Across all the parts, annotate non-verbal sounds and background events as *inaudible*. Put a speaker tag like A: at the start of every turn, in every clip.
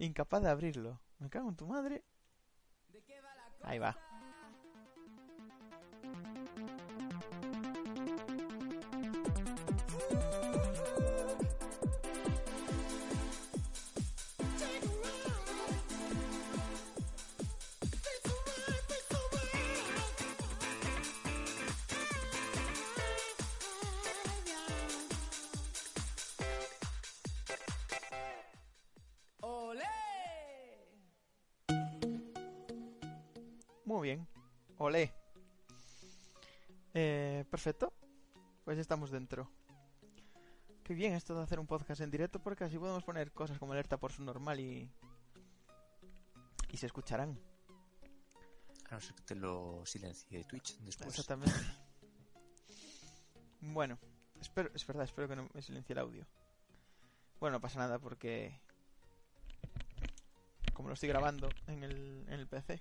A: Incapaz de abrirlo. Me cago en tu madre. Ahí va. Perfecto. Pues ya estamos dentro. Qué bien esto de hacer un podcast en directo porque así podemos poner cosas como alerta por su normal y... Y se escucharán.
B: A no ser que te lo silencie Twitch después.
A: Exactamente. Bueno, espero, es verdad, espero que no me silencie el audio. Bueno, no pasa nada porque... Como lo estoy grabando en el, en el PC.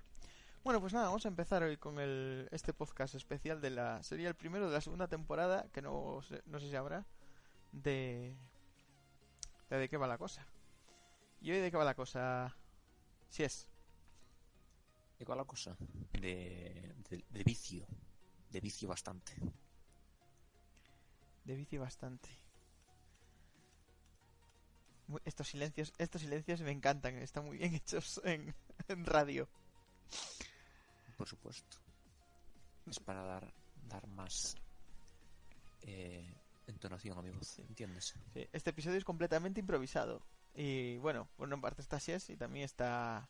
A: Bueno, pues nada, vamos a empezar hoy con el, este podcast especial de la... Sería el primero de la segunda temporada, que no, no sé si habrá, de... de de qué va la cosa. ¿Y hoy de qué va la cosa? Si es.
B: ¿De cuál la cosa? De, de, de vicio. De vicio bastante.
A: De vicio bastante. Estos silencios, estos silencios me encantan, están muy bien hechos en, *laughs* en radio.
B: Por supuesto. Es para dar, dar más eh, entonación a mi voz, ¿entiendes?
A: Sí, este episodio es completamente improvisado. Y bueno, bueno, en parte está Sies y también está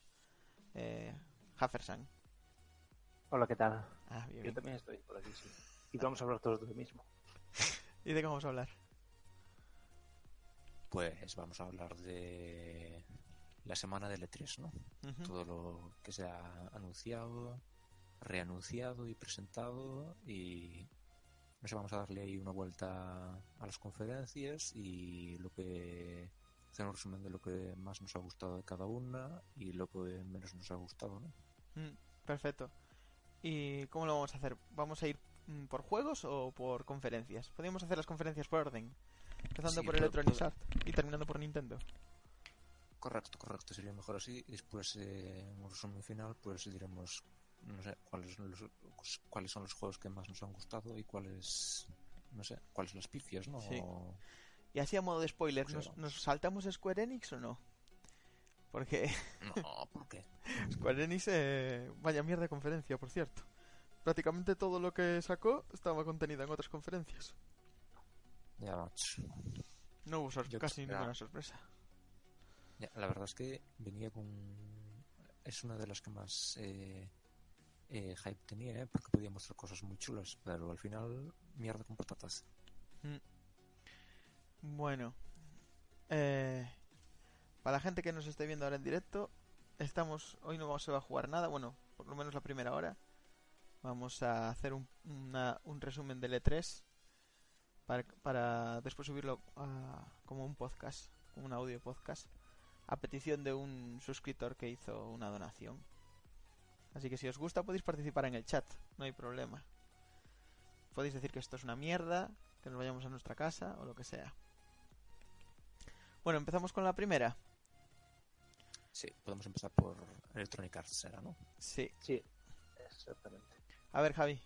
A: eh, Haffersan.
C: Hola, ¿qué tal?
A: Ah, bien,
C: Yo
A: bien.
C: también estoy por aquí, sí. Y vamos a hablar todos de lo mismo. *laughs*
A: ¿Y de qué vamos a hablar?
B: Pues vamos a hablar de la semana del E3, ¿no? Todo lo que se ha anunciado, reanunciado y presentado y no sé, vamos a darle ahí una vuelta a las conferencias y lo que hacer un resumen de lo que más nos ha gustado de cada una y lo que menos nos ha gustado, ¿no?
A: Mm, perfecto. ¿Y cómo lo vamos a hacer? ¿Vamos a ir mm, por juegos o por conferencias? Podríamos hacer las conferencias por orden. Empezando
B: Sí,
A: por Electronic
B: pero-
A: Arts y terminando por Nintendo.
B: Correcto, correcto, sería mejor así. Después, eh, en un resumen final, pues diremos, no sé, cuáles son los, cuáles son los juegos que más nos han gustado y cuáles, no sé, cuáles las pifias, ¿no?
A: Sí. Y así a modo de spoiler, ¿nos. ¿nos saltamos Square Enix o no? Porque
B: No, ¿por qué? *laughs*
A: Square Enix, eh, vaya mierda de conferencia, por cierto. Prácticamente todo lo que sacó estaba contenido en otras conferencias.
B: Ya.
A: No hubo sor-
B: Yo
A: casi ninguna sorpresa.
B: Ya, la verdad es que venía con... Es una de las que más eh, eh, hype tenía, ¿eh? Porque podía mostrar cosas muy chulas, pero al final, mierda con patatas.
A: Mm. Bueno, eh, para la gente que nos esté viendo ahora en directo, estamos hoy no se va a jugar nada, bueno, por lo menos la primera hora. Vamos a hacer un, una- un resumen del E3 para, para después subirlo a- como un podcast, como un audio podcast, a petición de un suscriptor que hizo una donación. Así que si os gusta podéis participar en el chat, no hay problema. Podéis decir que esto es una mierda, que nos vayamos a nuestra casa o lo que sea. Bueno, empezamos con la primera.
B: Sí, podemos empezar por Electronic Arts, ¿era, no?
A: Sí.
C: Sí, exactamente.
A: A ver, Javi,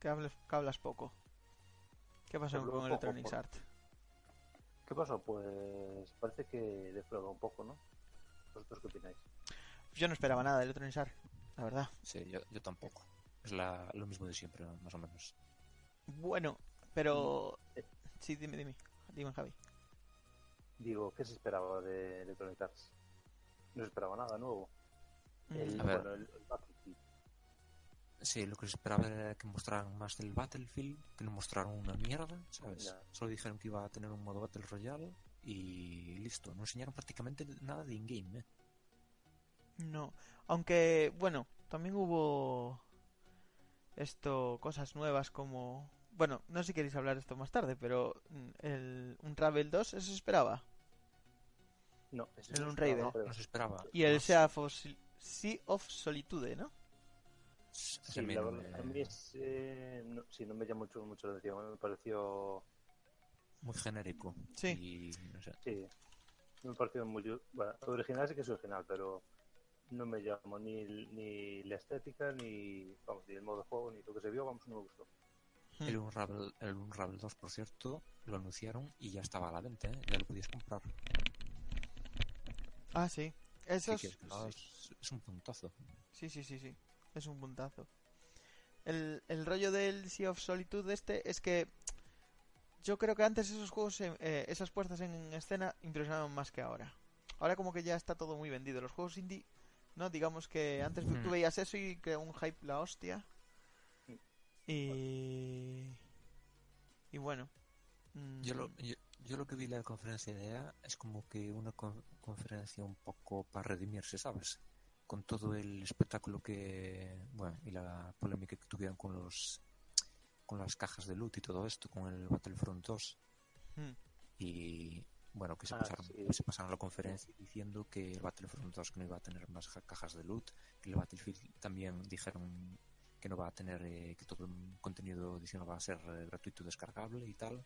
A: que, hables, que hablas poco. ¿Qué pasó con Electronic
C: por-
A: Arts?
C: ¿Qué pasó? Pues parece que defrauda un poco, ¿no? ¿Vosotros qué opináis?
A: Yo no esperaba nada de Electronic Arts, la verdad.
B: Sí, yo, yo tampoco. Es la, lo mismo de siempre, más o menos.
A: Bueno, pero...
C: Eh.
A: Sí, dime, dime. Dime, Javi.
C: Digo, ¿qué se esperaba de Electronic Arts? No se esperaba nada nuevo. El,
B: A ver.
C: bueno, el, el Battlefield.
B: Sí, lo que se esperaba era que mostraran más del Battlefield, que no mostraron una mierda, ¿sabes?
C: Ya.
B: Solo dijeron que iba a tener un modo Battle Royale y listo. No enseñaron prácticamente nada de in-game, ¿eh?
A: No, aunque, bueno, también hubo esto, cosas nuevas como... Bueno, no sé si queréis hablar de esto más tarde, pero mm, el, un Travel 2, eso se esperaba.
C: No, ese
A: El
C: esperaba, creo.
B: No se esperaba.
A: Y el
B: No,
A: Sea of, sea of Solitude, ¿no?
C: Sí,
B: me-
C: la
B: me-
C: verdad, a mí es, eh, no, sí, no me llamó mucho, mucho la atención. Me pareció,
B: muy genérico.
A: Sí.
B: Y no sé.
C: sí, me pareció muy... Bueno, original sí que es original, pero no me llamó ni, ni la estética, ni, vamos, ni el modo de juego, ni lo que se vio, vamos, no me gustó.
A: Hmm.
B: El Unravel, el Unravel 2, por cierto, lo anunciaron y ya estaba a la venta, ¿eh? ya lo podías comprar.
A: Ah, sí. Eso es,
B: es un puntazo.
A: sí, sí, sí, sí. Es un puntazo. El, el rollo del Sea of Solitude este es que yo creo que antes esos juegos, eh, eh, esas puestas en escena impresionaban más que ahora. Ahora como que ya está todo muy vendido. Los juegos indie, ¿no? Digamos que antes tú
B: Mm.
A: veías eso y que un hype la hostia. Y... Y bueno. mm,
B: Yo lo, yo, yo lo que vi en la conferencia de EA es como que una con- conferencia un poco para redimirse, ¿sabes? Con todo el espectáculo que, bueno, y la polémica que tuvieron con los con las cajas de loot y todo esto, con el Battlefront 2
A: mm,
B: y bueno, que se
C: Ah,
B: pasaron,
C: sí.
B: se pasaron la conferencia diciendo que el Battlefront 2 que no iba a tener más ja- cajas de loot, que el Battlefield también dijeron que no va a tener, eh, que todo el contenido adicional va a ser eh, gratuito y descargable y tal,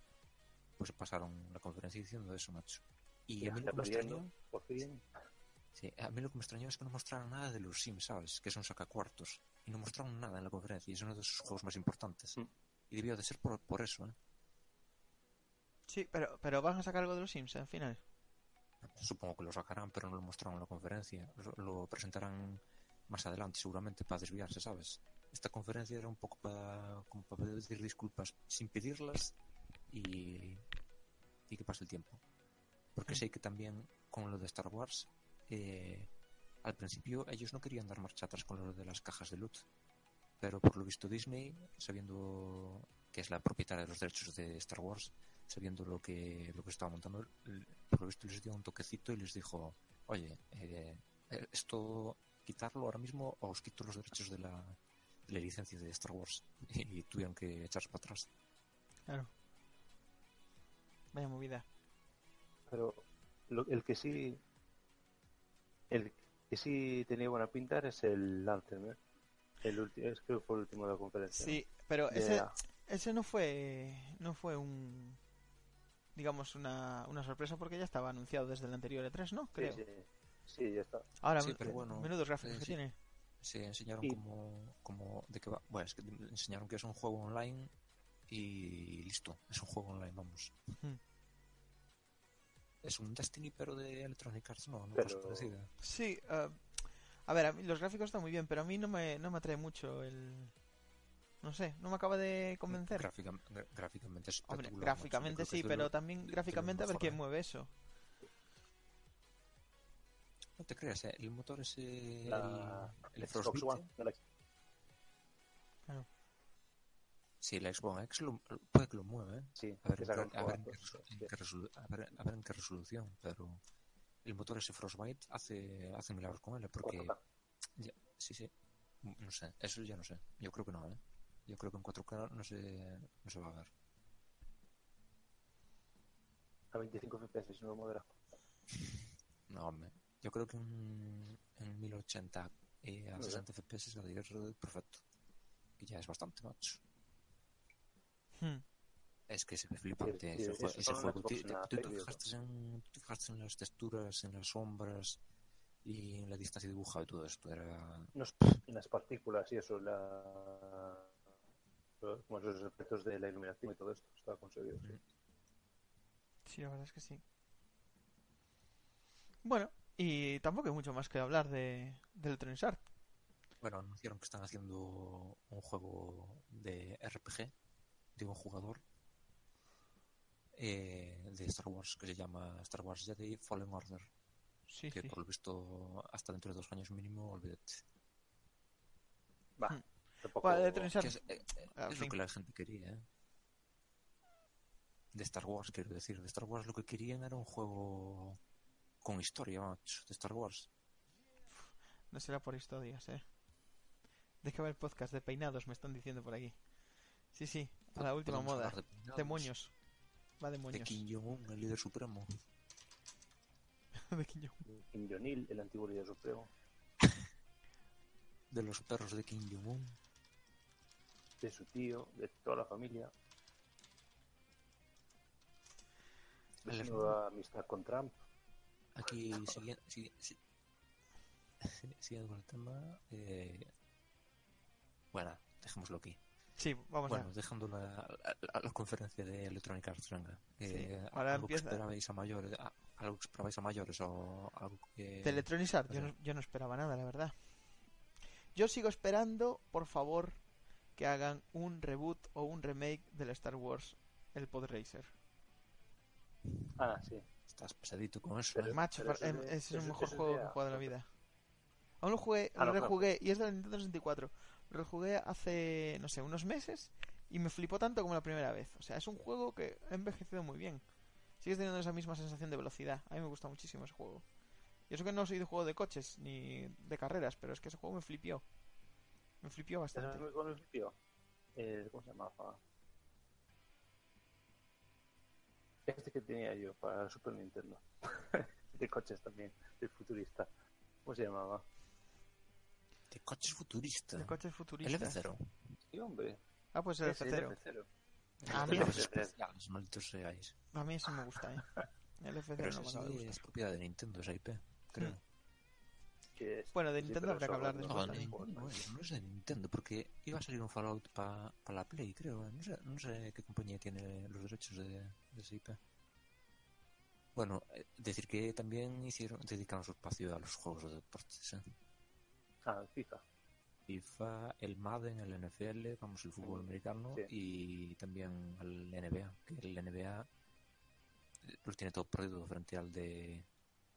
B: pues pasaron la conferencia diciendo eso, macho. Y a mí lo que me
C: perdiendo,
B: extrañó,
C: por fin.
B: sí, a mí lo que me extrañó es que no mostraron nada de los Sims, ¿sabes? Que son sacacuartos. Y no mostraron nada en la conferencia y es uno de sus juegos más importantes.
C: Mm.
B: Y debió de ser por, por eso, ¿eh?
A: Sí, pero, pero van a sacar algo de los Sims al final.
B: Supongo que lo sacarán, pero no lo mostraron en la conferencia. Lo, presentarán más adelante, seguramente, para desviarse, ¿sabes? Esta conferencia era un poco para, como para pedir disculpas sin pedirlas y, y que pase el tiempo. Porque sé que también con lo de Star Wars, eh, al principio ellos no querían dar marcha atrás con lo de las cajas de loot. Pero por lo visto Disney, sabiendo que es la propietaria de los derechos de Star Wars, sabiendo lo que lo que estaba montando, por lo visto les dio un toquecito y les dijo, oye, eh, eh, esto quitarlo ahora mismo o os quito los derechos de la, de la licencia de Star Wars. *laughs* Y, tuvieron que echarse para atrás.
A: Claro. Vaya movida.
C: Pero lo- el que sí. El que sí tenía buena pinta es el Anthem, ¿eh? El último, es creo que fue el último de la conferencia.
A: Sí, pero
C: De
A: ese, ese no fue no fue un digamos una, una sorpresa porque ya estaba anunciado desde el anterior E3, ¿no?
C: Sí,
A: Creo.
C: sí, sí, ya está.
A: Ahora,
B: Sí, pero bueno,
A: menudos gráficos
B: eh,
A: que
B: sí.
A: tiene.
B: Se enseñaron como, como de qué va. Bueno, es que enseñaron que es un juego online y listo, es un juego online, vamos. Es un Destiny, pero de Electronic Arts, no, no
C: Pero-
B: parecida.
A: Sí, ah, a ver, a mí los gráficos están muy bien, pero a mí no me, no me atrae mucho el... No sé, no me acaba de convencer.
B: Gráficamente es
A: Hombre, gráficamente
B: macho.
A: Sí,
B: es
A: pero
B: lo-
A: también gráficamente a ver quién
B: ¿eh?
A: mueve eso.
B: No te creas, ¿eh? el motor ese.
C: La,
B: el, el
C: Xbox. One. no la-
B: Sí, la Xbox X lo- puede que lo mueva, ¿eh?
C: Sí,
B: A ver,
C: que
B: en qué- a ver en qué a ver- a ver en resolución, pero el motor ese Frostbite hace, hace milagros con él, ¿eh? porque
C: 4K.
B: ya- sí, sí, no sé, eso ya no sé, yo creo que no, ¿eh? Yo creo que en 4K no se, no se va a ver.
C: A 25 FPS, si no lo modera. *laughs*
B: No, hombre, yo creo que en, en 1080 y a
C: Muy
B: 60 FPS va a ir perfecto, que ya es bastante, macho.
A: Hmm.
B: Es que se ve flipante
C: Sí,
B: ese,
C: sí,
B: ese juego. ¿Tú te fijaste en, en las texturas, en las sombras y en la distancia dibujada y todo esto? Era...
C: Unos- en las partículas y eso, la... como esos efectos de la iluminación y todo esto, está conseguido. sí.
A: Sí, la verdad es que sí. Bueno, y tampoco hay mucho más que hablar de, de Electronic Arts.
B: Bueno, anunciaron que están haciendo un juego de RPG de un jugador eh, de Star Wars que se llama Star Wars Jedi Fallen Order.
A: Sí,
B: Que
A: sí.
B: por lo visto hasta dentro de dos años mínimo, olvídate.
C: Va,
A: Hmm.
C: Tampoco...
B: Es, eh,
A: en
B: es lo que la gente quería, ¿eh? De Star Wars, quiero decir. De Star Wars lo que querían era un juego con historia, macho, de Star Wars.
A: No será por historias, eh. ¿De va el podcast de peinados? Me están diciendo por aquí. Sí, sí, a la última moda.
B: de
A: Demonios. Va
B: De
A: demonios.
B: Kim Jong-un, el líder supremo. *laughs*
A: de Kim Jong.
C: Kim Jong-il, el antiguo líder supremo,
B: De los perros de Kim Jong-un.
C: De su tío, de toda la familia, su
B: hermano.
C: nueva amistad con Trump.
B: aquí siguiendo, *laughs* siguiendo con el tema. Eh, bueno, dejémoslo aquí.
A: Sí, vamos
B: bueno,
A: a...
B: dejando la, la, la, conferencia de Electronic Arts, venga.
A: Sí,
B: Eh,
A: ahora
B: algo
A: empieza-
B: que esperabais a mayores, a- algo que esperabais a mayores o algo que...
A: De Electronic Arts, yo,
B: o sea-
A: no, yo no esperaba nada, la verdad. Yo sigo esperando, por favor, que hagan un reboot o un remake del Star Wars, el Pod Racer.
C: Ah, sí.
B: Estás pesadito con eso.
C: Pero-
B: ¿eh?
A: Macho,
C: pero
A: para- es el mejor juego que he jugado en la vida. Aún lo jugué,
C: Ah,
A: lo
C: no,
A: rejugué, y es de la Nintendo 64. Lo rejugué hace, no sé, unos meses y me flipó tanto como la primera vez. O sea, es un juego que ha envejecido muy bien. Sigues teniendo esa misma sensación de velocidad. A mí me gusta muchísimo ese juego. Y eso que no soy de juego de coches ni de carreras, pero es que ese juego me flipió. Me flipió
C: ¿Sabes
A: bastante.
C: con el tío? Eh, ¿Cómo se llamaba? Este que tenía yo para Super Nintendo. *laughs* de coches también, del futurista. ¿Cómo se llamaba?
B: De coches futuristas.
A: De coches
B: El
A: futuristas.
B: F0.
C: Sí, hombre.
A: Ah, pues el
C: Ese,
A: F0.
C: F0.
A: A mí,
C: El
B: Los
C: F0.
B: especiales, malditos seáis.
A: a mí eso me gusta, ¿eh? El F0
B: Pero
A: no me de
B: es propiedad de Nintendo, esa IP, creo.
C: Que
A: Bueno, de Nintendo habrá que hablar después
B: No,
A: también.
B: no, es, de Nintendo, porque iba a salir un Fallout para la Play, creo. No sé, no sé qué compañía tiene los derechos de, de esa IP. Bueno, eh, decir que también hicieron dedicaron su espacio a los juegos de deportes. ¿eh?
C: Ah, FIFA.
B: FIFA, el Madden, el NFL, vamos, el fútbol americano
C: sí.
B: y también al NBA, que el NBA lo tiene todo perdido frente al de,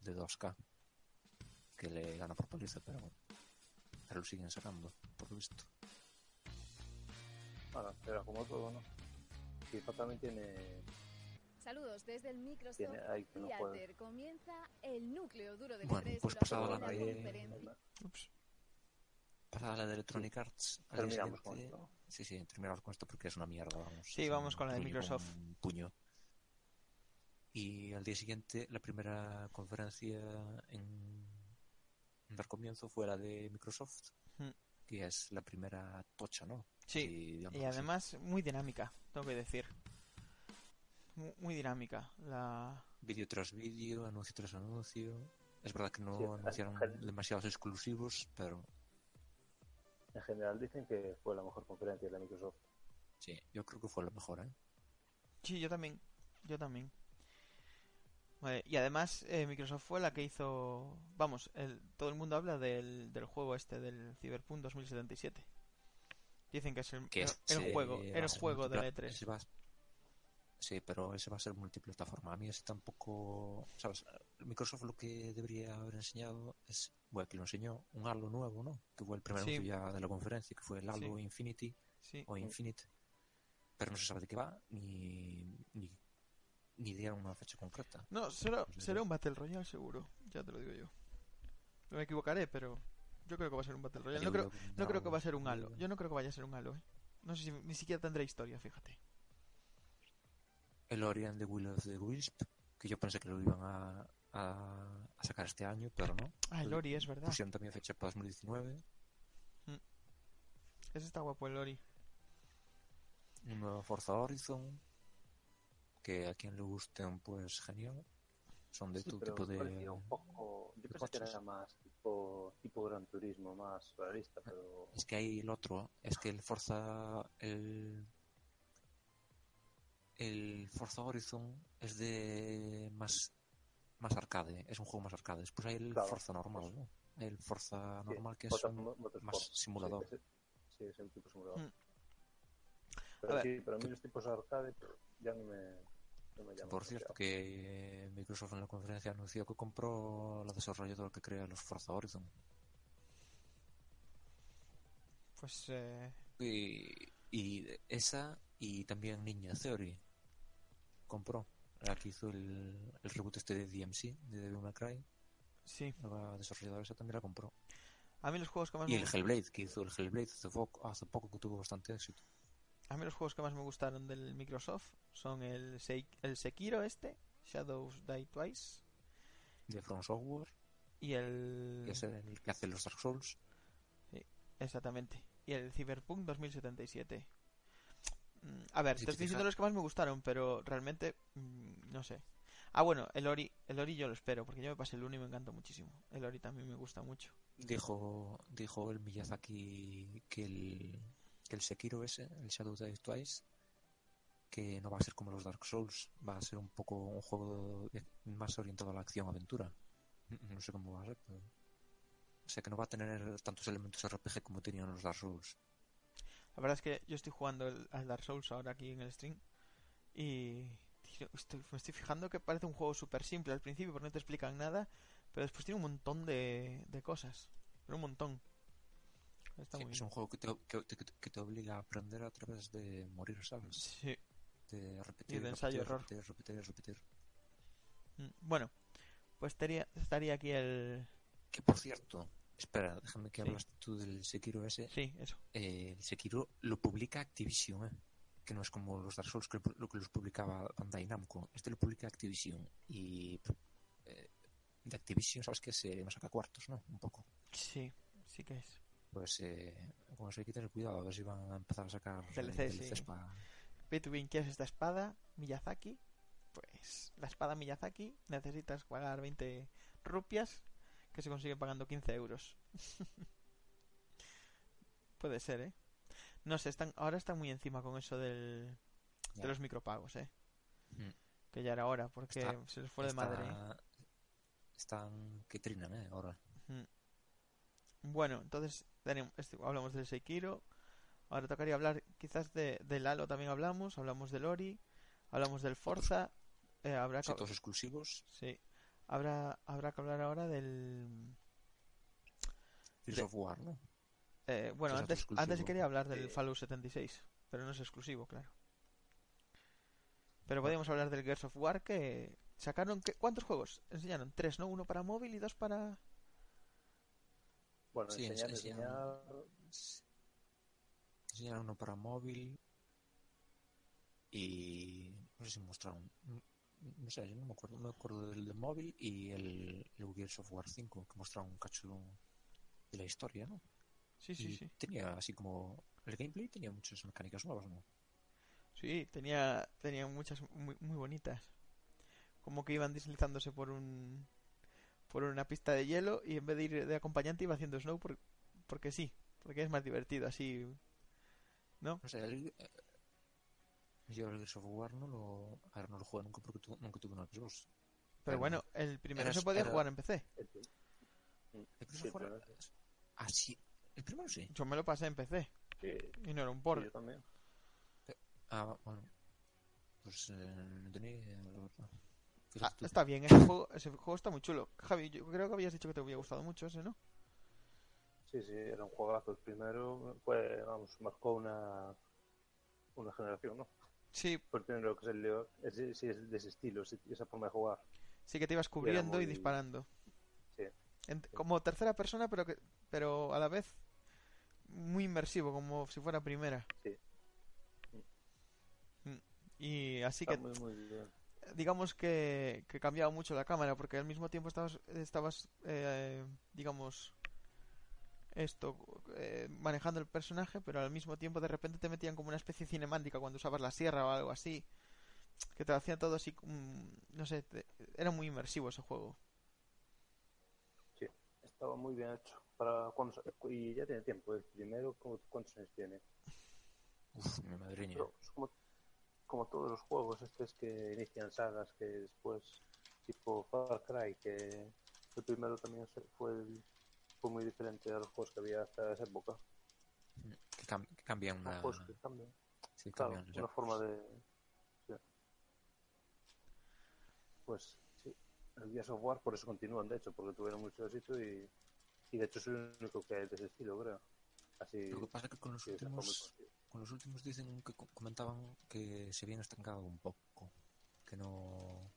B: de 2K, que le gana por paliza, pero bueno, pero lo siguen sacando, por lo visto.
C: Bueno, pero como todo, ¿no? FIFA también tiene.
D: Saludos desde el Microsoft
C: tiene ahí que no.
D: Theater. Comienza el núcleo duro del
B: Bueno,
D: E3
B: pues
D: y
B: pasado
D: la
B: de-.
A: Ups.
B: Pasada la de Electronic Arts,
C: Terminamos con esto.
B: Sí, sí, terminamos con esto porque es una mierda, vamos.
A: Sí,
B: es
A: vamos
B: un
A: con la de Microsoft.
B: un puño. Y al día siguiente, la primera conferencia en, en dar comienzo fue la de Microsoft,
A: Mm.
B: que es la primera tocha, ¿no?
A: Sí, y
B: así.
A: además muy dinámica, tengo que decir. Mu- Muy dinámica. La...
B: Vídeo tras vídeo, anuncio tras anuncio. Es verdad que no
C: Sí,
B: anunciaron demasiados exclusivos, pero
C: En general dicen que fue la mejor conferencia de la Microsoft.
B: sí, yo creo que fue lo mejor, ¿eh?
A: Sí, yo también. Yo también. Vale, y además eh, Microsoft fue la que hizo... Vamos, el, todo el mundo habla del, del juego este, del Cyberpunk 2077. Dicen que es el,
B: Que
A: el- el juego,
B: va
A: el juego de la
B: multipla-
A: E3.
B: ese va a- Sí, pero ese va a ser multiplataforma. A mí ese tampoco... ¿Sabes? Microsoft lo que debería haber enseñado es... Bueno, que lo enseñó un Halo nuevo, ¿no? Que fue el primer
A: Sí.
B: ya de la conferencia, que fue el Halo
A: Sí.
B: Infinity
A: Sí.
B: o Infinite. Pero no se sabe de qué va, ni... ni, ni dieron una fecha concreta.
A: No, será, será un Battle Royale seguro, ya te lo digo yo. No me equivocaré, pero yo creo que va a ser un Battle Royale. No creo, no creo que va a ser un Halo. Yo no creo que vaya a ser un Halo, ¿eh? No sé si ni siquiera tendrá historia, fíjate.
B: El Ori and the Will of the Wisp, que yo pensé que lo iban a, a, a sacar este año, pero no.
A: Ah, el Ori, es verdad.
B: Pusieron también fecha para 2019.
A: Ese está guapo, el Ori.
B: Un nuevo Forza Horizon, que a quien le gusten, pues genial. Son de
C: Sí,
B: todo tipo de...
C: un poco... Yo
B: de
C: pensé que era más tipo, tipo Gran Turismo, más realista, pero...
B: Es que hay el otro, es que el Forza... El, el Forza Horizon es de más más arcade, es un juego más arcade. Después hay el
C: Claro.
B: Forza normal, ¿no? El Forza
C: Sí,
B: normal que es un- más simulador.
C: Sí, es un tipo simulador.
A: Mm.
C: Pero
A: A ver,
C: sí, pero a mí los tipos arcade pff, ya no me, no me llaman.
B: Por cierto, que eh, Microsoft en la conferencia anunció que compró la desarrolladora que crea los Forza Horizon.
A: Pues eh,
B: Y, y esa y también Ninja Theory compró. La que hizo el, el reboot este de DMC, de Devil May Cry.
A: sí.
B: La desarrolladora esa también la compró.
A: A mí los juegos que más
B: Y
A: me
B: el Hellblade, que hizo el Hellblade hace poco, hace poco que tuvo bastante éxito.
A: A mí los juegos que más me gustaron del Microsoft son el, Sei- el Sekiro este, Shadows Die Twice,
B: De From Software,
A: y el...
B: que es el que hace los Dark Souls.
A: Exactamente. Y el Cyberpunk 2077. Mm, A ver,
B: Si
A: te estoy diciendo los que más me gustaron, pero realmente mm, no sé. Ah, bueno, el Ori, El Ori yo lo espero, porque yo me pasé el 1 y me encantó muchísimo. El Ori también me gusta mucho.
B: Dijo, dijo el Miyazaki que el, que el Sekiro ese, el Shadow Die Twice, que no va a ser como los Dark Souls, va a ser un poco un juego más orientado a la acción-aventura. No sé cómo va a ser, pero... O sea, que no va a tener tantos elementos RPG como tenían los Dark Souls.
A: La verdad es que yo estoy jugando el, al Dark Souls ahora aquí en el stream y tío, estoy- me estoy fijando que parece un juego súper simple al principio porque no te explican nada, pero después tiene un montón de, de cosas. Pero un montón. Está
B: Sí,
A: muy
B: es
A: bien.
B: un juego que te, que, te- que te obliga a aprender a través de morir, ¿sabes?
A: Sí.
B: De repetir,
A: de ensayo
B: repetir,
A: error.
B: repetir, repetir, repetir.
A: Mm, Bueno, pues estaría, estaría aquí el...
B: Que por cierto, espera, déjame que
A: Sí.
B: hablas tú del Sekiro ese.
A: Sí, eso.
B: Eh, el Sekiro lo publica Activision, ¿eh? Que no es como los Dark Souls que lo que los publicaba Bandai Namco. Este lo publica Activision. Y eh, de Activision, sabes que se no saca cuartos, ¿no? Un poco.
A: Sí, sí que es.
B: Pues eh, hay que tener cuidado, a ver si van a empezar a sacar eh,
A: DLC, sí.
B: DLCs
A: win, ¿quieres esta espada? Miyazaki. Pues la espada Miyazaki necesitas pagar 20 rupias que se consigue pagando 15 euros. *laughs* Puede ser, ¿eh? No sé, están, ahora están muy encima con eso del,
B: Ya.
A: de los micropagos, ¿eh?
B: Mm.
A: Que ya era hora, porque
B: Está-
A: se les fue de madre.
B: Están que trinan, ¿eh? Ahora.
A: Mm. Bueno, entonces tenemos, este- hablamos del Sekiro. Ahora tocaría hablar quizás de, del Halo también hablamos. Hablamos del Ori. Hablamos del Forza. eh, habrá que,
B: todos exclusivos.
A: sí. Habrá, habrá que hablar ahora del...
B: Gears
A: De-
B: of War, ¿no?
A: eh, bueno, antes,
B: exclusivo.
A: antes quería hablar del
C: Eh.
A: Fallout 76. Pero no es exclusivo, claro. Pero podríamos hablar del Gears of War que sacaron... ¿qué- ¿Cuántos juegos? Enseñaron tres, ¿no? Uno para móvil y dos para...
C: Bueno,
B: Sí,
C: enseñar,
B: ense-
C: enseñar.
B: Uno para móvil y no sé si mostraron no- no sé, yo no me acuerdo, me acuerdo del de móvil y el, el Gears of War 5 que mostraron un cacho de la historia, ¿no?
A: Sí, sí,
B: y
A: sí.
B: tenía así como el gameplay tenía muchas mecánicas nuevas, ¿no?
A: Sí, tenía, tenía muchas muy, muy bonitas. Como que iban deslizándose por un por una pista de hielo y en vez de ir de acompañante iba haciendo snow por- porque sí, porque es más divertido así. ¿No?
B: No sé, el, eh, yo el Gears of War no lo, a ver, no lo jugué nunca porque tu- nunca tuve una Xbox.
A: Pero
B: Pero
A: bueno, el primero se podía
B: era-
A: jugar en PC.
C: el prim-
B: ¿El Gears
C: Sí,
B: Ah. El primero sí.
A: Yo me lo pasé en PC
C: Sí,
A: y no era un
C: sí,
A: port.
C: yo también.
B: Ah, bueno. Pues eh, no tenía idea, la verdad.
A: Ah, está bien, ese juego, ese juego está muy chulo. Javi, yo creo que habías dicho que te había gustado mucho ese, ¿no?
C: Sí, sí, era un juegazo. El primero fue, vamos, marcó una, una generación, ¿no?
A: Sí,
C: Fue el primero que salió, es, de- sí, es de ese estilo, esa forma de jugar.
A: sí que te ibas cubriendo y
C: muy-
A: disparando.
C: Sí.
A: En- como tercera persona, pero que, pero a la vez muy inmersivo, como si fuera primera.
C: Sí.
A: Mm. Y así
C: Está
A: que
C: muy, muy bien.
A: Digamos que, que cambiaba mucho la cámara, porque al mismo tiempo estabas, estabas eh, digamos, esto, eh, manejando el personaje, pero al mismo tiempo de repente te metían como una especie de cinemática cuando usabas la sierra o algo así, que te hacía todo así, mm, no sé, te- era muy inmersivo ese juego.
C: Estaba muy bien hecho. Para cuando, y ya tiene tiempo. El primero, ¿cu- ¿cuántos años tiene?
B: Uf, mi madriña.
C: Pero como, como todos los juegos estos que inician sagas que después, tipo Far Cry, que el primero también fue, el- fue muy diferente a los juegos que había hasta esa época.
B: Que, cam- que cambian una.
C: juegos que cambian.
B: Sí,
C: Claro,
B: cambian.
C: una forma de... sí. Pues sí, el Gears of War por eso continúan, de hecho, porque tuvieron mucho éxito y, y de hecho es el único que hay de ese estilo, creo. Así,
B: Lo que pasa es que con los últimos. Los últimos dicen que co- comentaban que se habían estancado un poco. Que no.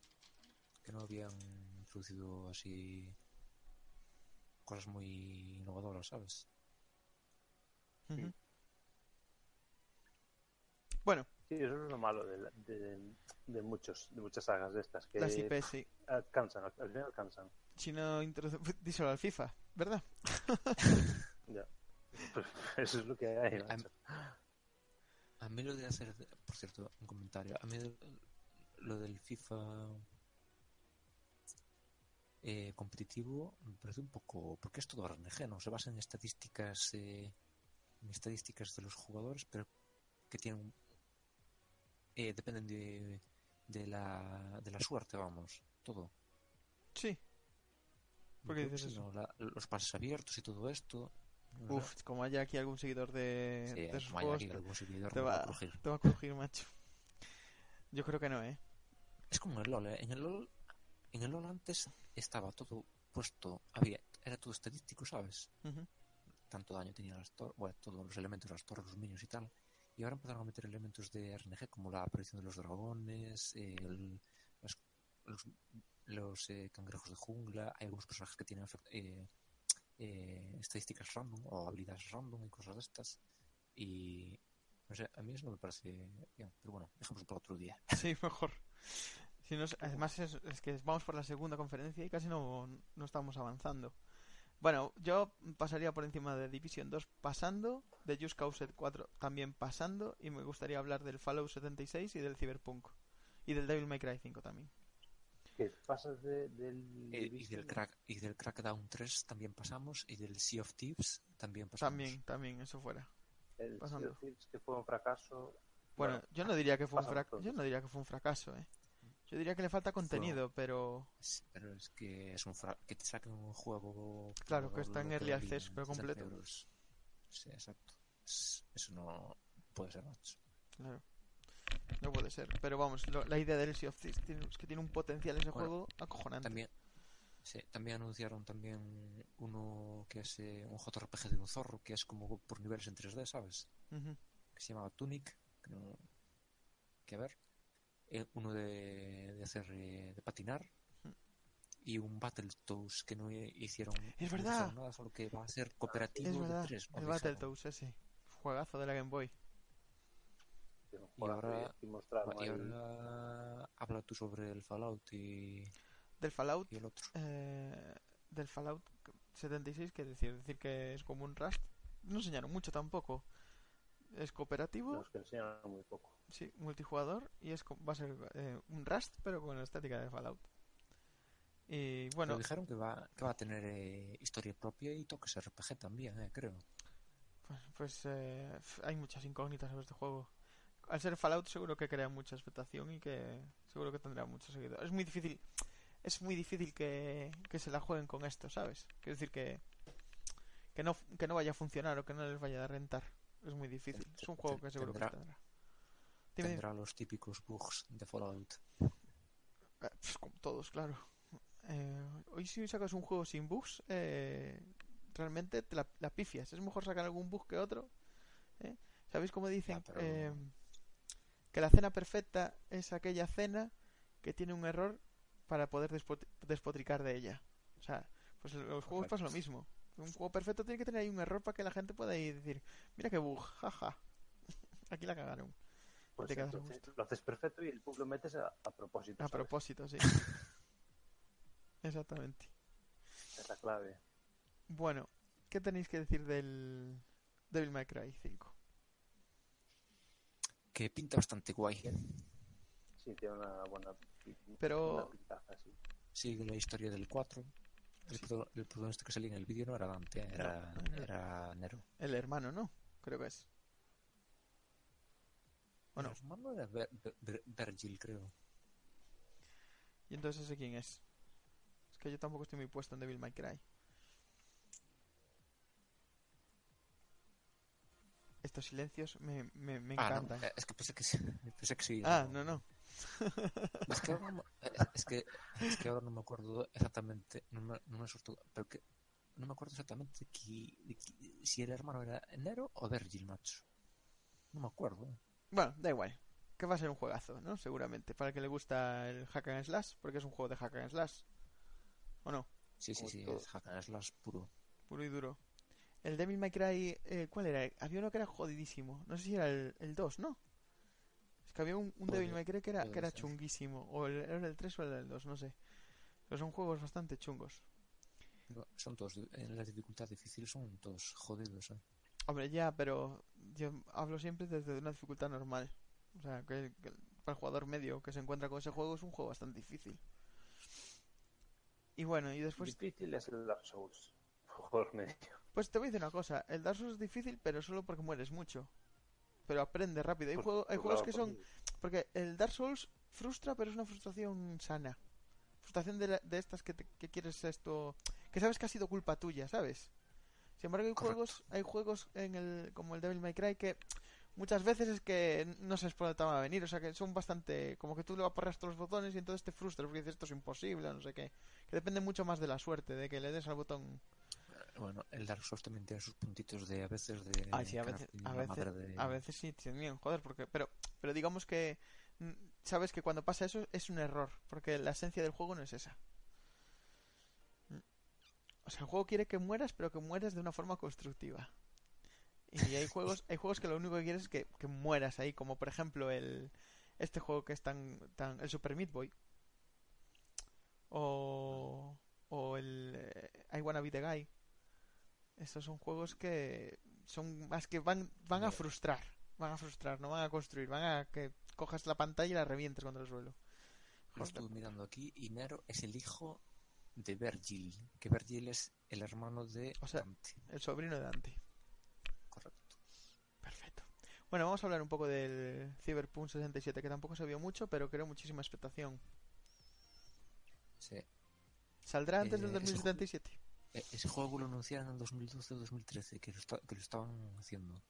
B: Que no habían introducido así. Cosas muy innovadoras, ¿sabes?
A: Bueno,
C: Sí, eso es lo malo de, la- de, de muchos, de muchas sagas de estas, que
A: las IP sí.
C: alcanzan, al final alcanzan.
A: Si no *laughs* díselo al FIFA, ¿verdad? *laughs*
C: Ya. Pues eso es lo que hay.
B: A,
C: macho.
B: A mí lo de hacer. Por cierto, un comentario. A mí lo del FIFA. eh, competitivo me parece un poco porque es todo RNG no se basa en estadísticas eh, en estadísticas de los jugadores pero que tienen eh, dependen de, de la de la suerte vamos todo
A: Sí. ¿Por qué dices eso?
B: ¿no? La- los pases abiertos y todo esto
A: Uf, como haya aquí algún seguidor de,
B: Sí,
A: de
B: como aquí
A: te,
B: algún seguidor,
A: te
B: me
A: va,
B: va a crujir.
A: te va a crujir, macho. Yo creo que no, ¿eh?
B: Es como en el LOL, ¿eh? En el LOL, en el LOL antes estaba todo puesto, había, era todo estadístico, ¿sabes? Tanto daño tenían las torres, bueno, todos los elementos, las torres, los minions y tal. Y ahora empezaron a meter elementos de RNG como la aparición de los dragones, el- las- los, los, eh, cangrejos de jungla, hay algunos personajes que tienen eh, eh, estadísticas random o habilidades random y cosas de estas. Y no sé, a mí eso no me parece bien, pero bueno, dejemos para otro día.
A: Sí, *laughs* mejor. Si además es, es que vamos por la segunda conferencia y casi no, no estamos avanzando. Bueno, yo pasaría por encima de Division 2 pasando, de Just Cause 4 también pasando, y me gustaría hablar del Fallout 76 y del Cyberpunk. Y del Devil May Cry 5 también.
C: ¿Qué pasas de, del
B: Eh, y del crack y del Crackdown 3 también pasamos y del Sea of Thieves también pasamos
A: También, también, eso fuera.
C: El
A: pasando.
C: Sea of Thieves, que fue un fracaso.
A: Bueno,
C: Bueno,
A: yo no diría que fue un fracaso. Yo no diría que fue un fracaso, eh. Yo diría que le falta contenido, pero
B: Sí, pero es que es un fra- que te saquen un juego
A: Claro, que está en Early Access, pero
B: 60
A: completo.
B: euros. sí exacto Es- eso no puede ser macho
A: Claro. No puede ser. Pero vamos, lo- la idea del Sea of Thieves tiene- es que tiene un potencial ese
B: Bueno,
A: juego acojonante.
B: también sí, también anunciaron también uno que es eh, un JRPG de un zorro que es como por niveles en 3D sabes que se llamaba Tunic que, no- que a ver eh, uno de, de hacer eh, de patinar y un Battletoads que no hi- hicieron
A: Es
B: no
A: verdad.
B: hicieron nada solo que va a ser cooperativo
A: Es
B: de
A: verdad,
B: tres, ¿no?
A: el. Battletoads ese. Juegazo de la Game Boy.
C: Que
B: Y ahora-
C: y mostraron
B: y
C: ahí-
B: ahora habla tú sobre el Fallout y,
A: Del Fallout,
B: y el otro
A: eh, del Fallout 76, que decir, decir que es como un Rust. No enseñaron mucho tampoco. Es cooperativo,
C: los que enseñaron muy poco.
A: sí, multijugador y es co- va a ser eh, un Rust pero con la estética de Fallout. Y
B: Pero
A: bueno,
B: dijeron que va, que va a tener eh, historia propia y toques RPG también, eh, creo.
A: pues, pues, eh, hay muchas incógnitas sobre este juego. Al ser Fallout seguro que crea mucha expectación y que seguro que tendrá muchos seguidores. Es muy difícil, es muy difícil que, que se la jueguen con esto, ¿sabes? Quiero decir que que no que no vaya a funcionar o que no les vaya a rentar. Es muy difícil. Es un juego que seguro que
B: Tendrá-
A: tendrá. Dime, dime.
B: Tendrá los típicos bugs de Fallout.
A: Eh, pues como todos, claro. Eh, hoy si sacas un juego sin bugs, eh, realmente te la, la pifias. Es mejor sacar algún bug que otro. ¿eh? ¿Sabéis cómo dicen
B: pero-
A: que la cena perfecta es aquella cena que tiene un error para poder despot- despotricar de ella? O sea, pues en los juegos pasa lo mismo. Un juego perfecto tiene que tener ahí un error para que la gente pueda ir decir, mira qué bug, jaja. *laughs* Aquí la cagaron.
C: Pues
A: te quedas a
C: entonces lo haces perfecto y el bug lo metes a, a propósito.
A: A
C: ¿sabes?
A: propósito, sí. *laughs* Exactamente.
C: Es la clave.
A: Bueno, ¿qué tenéis que decir del Devil May Cry 5?
B: Que pinta bastante guay.
C: Sí, tiene una buena,
A: Pero-
C: una pintaza, sí.
B: Sigue la historia del 4. El, proto- el protagonista que salía en el vídeo no era Dante, era,
A: No,
B: era Nero.
A: El hermano, ¿no? Creo que es. ¿O no?
B: El hermano era Ver- Ver- creo.
A: ¿Y entonces ese quién es? Es que yo tampoco estoy muy puesto en Devil May Cry. Estos silencios me, me, me
B: Ah, no,
A: encantan.
B: eh, es que pensé que sí. *laughs* Pensé que sí
A: Ah, no, no.
B: Es que, ahora no, me- eh, es, que, es que ahora no me acuerdo exactamente. No me, no me asusto, pero que no me acuerdo exactamente qui- de qui- si el hermano era Nero o Virgil, macho. No me acuerdo. eh.
A: Bueno, da igual. Que va a ser un juegazo, ¿no? Seguramente. Para el que le gusta el hack and slash, porque es un juego de hack and slash. ¿O no?
B: Sí, sí,
C: Como
B: sí, es hack and slash puro.
A: Puro y duro. El Devil May Cry, eh, ¿cuál era? Había uno que era jodidísimo. No sé si era el, el 2, ¿no? Es que había un, un Devil May Cry que era, que chunguísimo. O el, era el 3 o el 2, no sé. Pero son juegos bastante chungos.
B: Son todos, en la dificultad difícil son todos jodidos, eh.
A: Hombre, ya, pero yo hablo siempre desde una dificultad normal. O sea, que, que para el jugador medio que se encuentra con ese juego es un juego bastante difícil. Y bueno, y después
C: Difícil es el Dark Souls. Por medio.
A: Pues te voy a decir una cosa, el Dark Souls es difícil, pero solo porque mueres mucho. Pero aprende rápido. Hay, juego- hay juegos que son... Porque el Dark Souls frustra, pero es una frustración sana. Frustración de, la- de estas que, te- que quieres esto... Que sabes que ha sido culpa tuya, ¿sabes? Sin embargo, hay
B: Correcto.
A: juegos, hay juegos en el, como el Devil May Cry que muchas veces es que no sabes por dónde te van a venir. O sea, que son bastante... Como que tú le aporreas todos los botones y entonces te frustras porque dices esto es imposible, no sé qué. Que depende mucho más de la suerte, de que le des al botón
B: Bueno, el Dark Souls también tiene sus puntitos de a veces de.
A: Ay, sí, a veces, a veces,
B: de-
A: a veces sí, también, joder, porque, pero, pero digamos que, mm, sabes que cuando pasa eso es un error, porque la esencia del juego no es esa. Mm. O sea, el juego quiere que mueras, pero que mueras de una forma constructiva. Y hay *laughs* juegos, hay juegos que lo único que quieres es que, que mueras ahí, como por ejemplo el, este juego que es tan, tan, el Super Meat Boy. O, o el eh, I Wanna Be the Guy. Estos son juegos que son más que van, van a frustrar. Van a frustrar, no van a construir. Van a que cojas la pantalla y la revientes contra el suelo.
B: Lo estuve mirando aquí y Nero es el hijo de Virgil, que Virgil es el hermano de
A: O sea-
B: Dante.
A: El sobrino de Dante.
B: Correcto.
A: Perfecto. Bueno, vamos a hablar un poco del Cyberpunk 67, que tampoco se vio mucho, pero creo muchísima expectación.
B: Sí.
A: ¿Saldrá antes
B: Eh,
A: del
B: ese
A: 2077?
B: E- Ese juego lo anunciaron en el 2012 o 2013, que lo, esta- que lo estaban haciendo.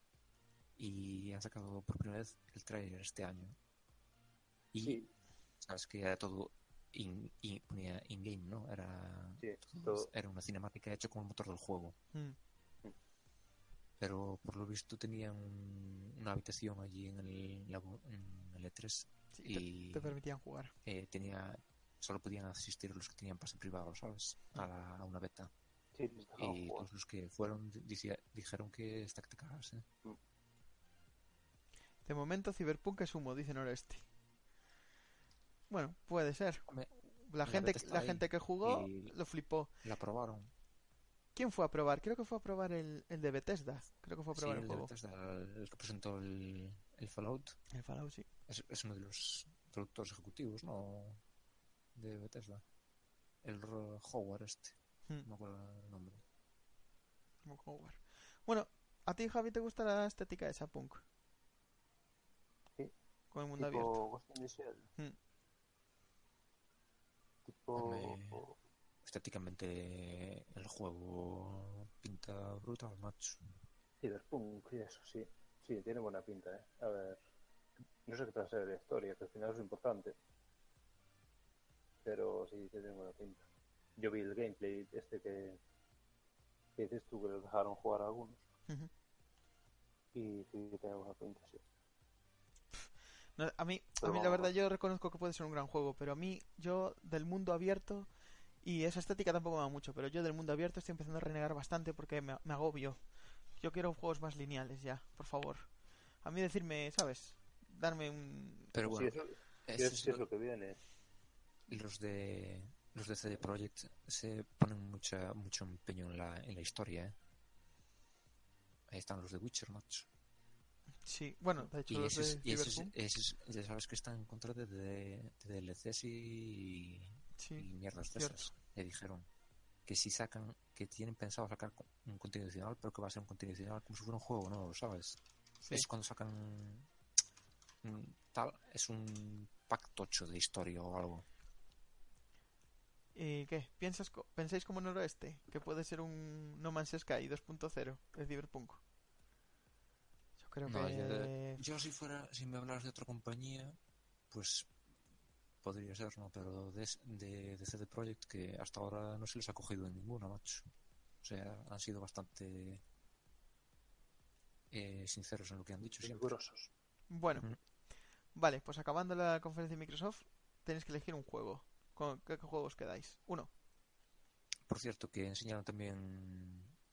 B: Y han sacado por primera vez el trailer este año. Y
C: Sí,
B: sabes que era todo in, in- ponía in-game, ¿no? Era,
C: sí,
B: todo- era una cinemática hecha con el motor del juego.
A: Mm.
B: Pero por lo visto tenían un- una habitación allí en el, lago- en el E3
A: Sí,
B: y
A: te, te permitían jugar.
B: eh, tenía solo podían asistir los que tenían pase privado, ¿sabes? A, la- a una beta. Y todos los que fueron dijeron que está que te cagas, ¿eh?
A: De momento, Cyberpunk es humo, dice Noreste. Bueno, puede ser. La gente, la gente que jugó lo flipó.
B: La probaron.
A: ¿Quién fue a probar? Creo que fue a probar el, el de Bethesda. Creo que fue a
B: Sí,
A: probar
B: el,
A: el
B: de
A: juego.
B: Bethesda, el que presentó el, el Fallout
A: El Fallout, sí.
B: es, es uno de los productores ejecutivos, ¿no? De Bethesda. El Howard este. No me acuerdo el nombre.
A: Howard. Bueno, ¿a ti, Javi, te gusta la estética de esa punk?
C: Sí.
A: Con el mundo abierto.
C: Tipo Ghost in the Shell.
A: Mm.
C: Tipo...
B: Estéticamente el juego pinta brutal, macho.
C: Cyberpunk y eso, sí. Sí, tiene buena pinta, ¿eh? A ver... No sé qué va a ser la historia, que al final es lo importante. Pero sí, tiene buena pinta. Yo vi el gameplay este que... que dices tú que los dejaron jugar a algunos. Y sí, que tiene buena pinta, sí.
A: No, a mí, a mí la verdad yo reconozco que puede ser un gran juego, pero a mí, yo del mundo abierto, y esa estética tampoco me va mucho, pero yo del mundo abierto estoy empezando a renegar bastante porque me, me agobio. Yo quiero juegos más lineales ya, por favor. A mí decirme, ¿sabes? Darme un...
B: Pero bueno,
C: sí, eso, es,
B: es
C: sí es
B: lo-
C: lo que viene.
B: los de los de CD Projekt se ponen mucha mucho empeño en la, en la historia, ¿eh? Ahí están los de Witcher, macho.
A: Sí, bueno, de hecho
B: Y
A: los
B: ese, es-
A: de
B: y ese es-
A: Cyberpunk,
B: ese es- ya sabes que están en contra de, de, de DLCs y, y mierdas de esas. Le dijeron que si sacan, que tienen pensado sacar un contenido adicional, pero que va a ser un contenido adicional como si fuera un juego nuevo, ¿sabes?
A: Sí.
B: Es cuando sacan un tal, es un pack tocho de historia o algo.
A: ¿Y qué? ¿Piensas co- ¿Pensáis como Noroeste? Que puede ser un No Man's Sky 2.0 de Cyberpunk. Yo creo
B: No,
A: que...
B: Yo si fuera, si me hablaras de otra compañía, pues podría ser, ¿no? Pero de, de, de CD Projekt que hasta ahora no se les ha cogido en ninguna, macho. O sea, han sido bastante eh, sinceros en lo que han dicho siempre.
C: Rigurosos.
A: Bueno, vale, pues acabando la conferencia de Microsoft, tenéis que elegir un juego. ¿Con qué, qué juegos quedáis? Uno.
B: Por cierto, que enseñaron también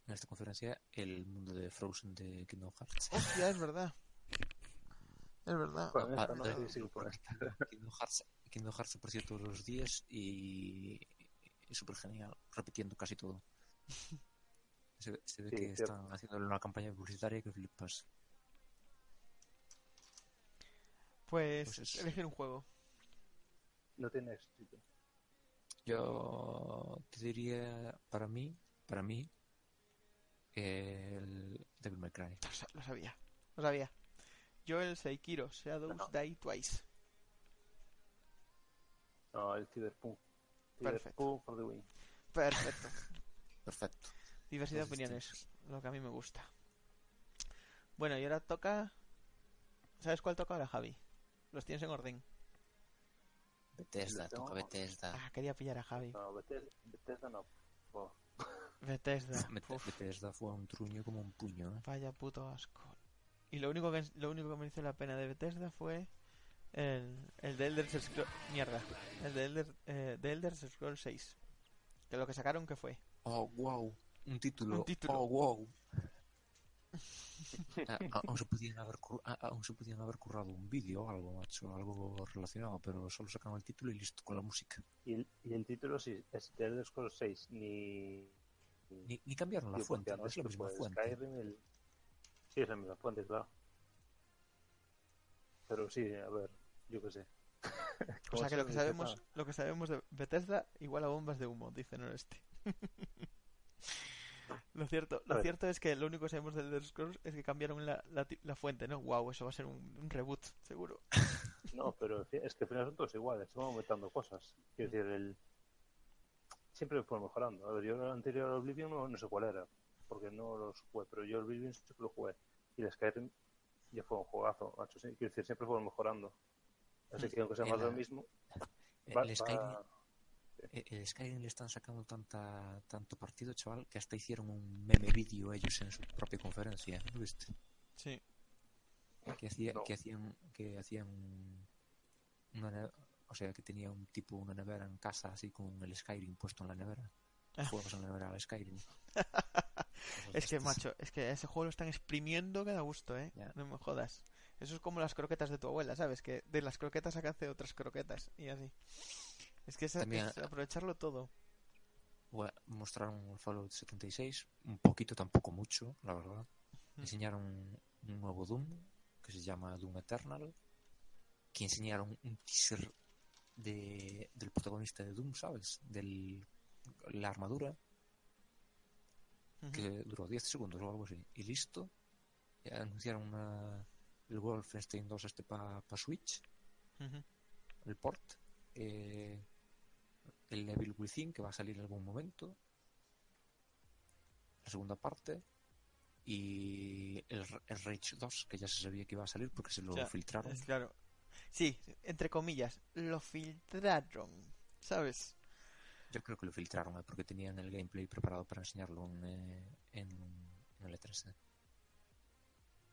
B: en esta conferencia el mundo de Frozen de Kingdom Hearts.
A: Hostia, es verdad. Es verdad.
C: Bueno,
B: Ah,
C: esta no sé si por.
B: Kingdom Hearts, Kingdom Hearts apareció todos los días y es súper genial, repitiendo casi todo. Se, ve- se ve
C: Sí,
B: que
C: cierto.
B: están haciendo una campaña publicitaria que flipas.
A: Pues
B: pues es-
A: elegir un juego.
C: No tiene éxito.
B: Yo te diría, para mí, para mí, el Devil May Cry.
A: Lo sa- Lo sabía, lo sabía. Yo el Seikiro, Shadows
C: No.
A: Die Twice.
C: No, el Cyberpunk.
A: Perfecto.
C: Cyberpunk for the win.
A: Perfecto. *laughs*
B: Perfecto.
A: Diversidad de opiniones, lo que a mí me gusta. Bueno, y ahora toca... ¿Sabes cuál toca ahora, Javi? Los tienes en orden.
B: Bethesda, toca Bethesda.
A: Ah, quería pillar a Javi.
C: No, Bethesda, Bethesda no. Oh,
A: Bethesda. *laughs*
B: Bethesda fue un truño como un puño, ¿eh?
A: vaya puto asco. Y lo único que lo único que me hizo la pena de Bethesda fue el, el de Elder Scrolls... Mierda. El de Elder, eh, de Elder Scrolls 6. Que lo que sacaron que fue...
B: Oh, wow. Un título.
A: Un título.
B: Oh, wow. Ah, aún, se podían haber, aún se podían haber currado un vídeo o algo, macho, algo relacionado, pero solo sacaron el título y listo con la música.
C: Y el, y el título sí, es de Elder Scrolls 6, ni...
B: Ni, ni cambiaron la fuente,
C: porque
B: es la misma
C: pues,
B: fuente.
C: Skyrim, el- Sí, es la misma fuente, claro. Pero sí, a ver, yo qué sé. *laughs* *laughs*
A: O sea que lo que sabemos, lo que sabemos de Bethesda igual a bombas de humo, dicen en este. *laughs* lo cierto, lo cierto es que lo único que sabemos del Elder Scrolls es que cambiaron la, la, fuente, ¿no? Wow, eso va a ser un, un reboot, seguro. *laughs*
C: No, pero es que al final son todos iguales, se van aumentando cosas. Quiero decir, el... siempre fue mejorando. A ver, yo el anterior Oblivion no, no sé cuál era, porque no los jugué, pero yo el Oblivion sí que lo jugué. Y el Skyrim ya fue un juegazo, macho. Quiero decir, siempre fueron mejorando. Así que aunque sea más
B: El-
C: de lo mismo, *laughs* va-
B: el, Skyrim,
C: va-
B: el Skyrim le están sacando tanta, tanto partido, chaval, que hasta hicieron un meme vídeo ellos en su propia conferencia, ¿lo viste?
A: Sí.
B: Que, hacía,
C: No.
B: que hacían, que hacían una o sea, que tenía un tipo, una nevera en casa así con el Skyrim puesto en la nevera.
A: Ah.
B: Juegos en la nevera al Skyrim. *laughs*
A: Es que, macho, es que ese juego lo están exprimiendo que da gusto, ¿eh?
B: Ya.
A: No me jodas. Eso es como las croquetas de tu abuela, ¿sabes? Que de las croquetas sacaste otras croquetas y así. Es que es,
B: También-
A: es aprovecharlo todo.
B: Bueno, mostraron el Fallout 76, un poquito, tampoco mucho, la verdad.
A: Mm.
B: Enseñaron un nuevo Doom, que se llama Doom Eternal. Que enseñaron un teaser de, del protagonista de Doom, ¿sabes? De la armadura, que duró 10 segundos o algo así. Y listo. Y anunciaron una- el Wolfenstein 2 este para Switch,
A: Ujú.
B: el port. eh, el Evil Within, que va a salir en algún momento. La segunda parte. Y el, el Rage 2, que ya se sabía que iba a salir porque se lo filtraron.
A: Claro. Sí, entre comillas, lo filtraron, ¿sabes?
B: Yo creo que lo filtraron, ¿eh? porque tenían el gameplay preparado para enseñarlo en, eh, en, en el E3.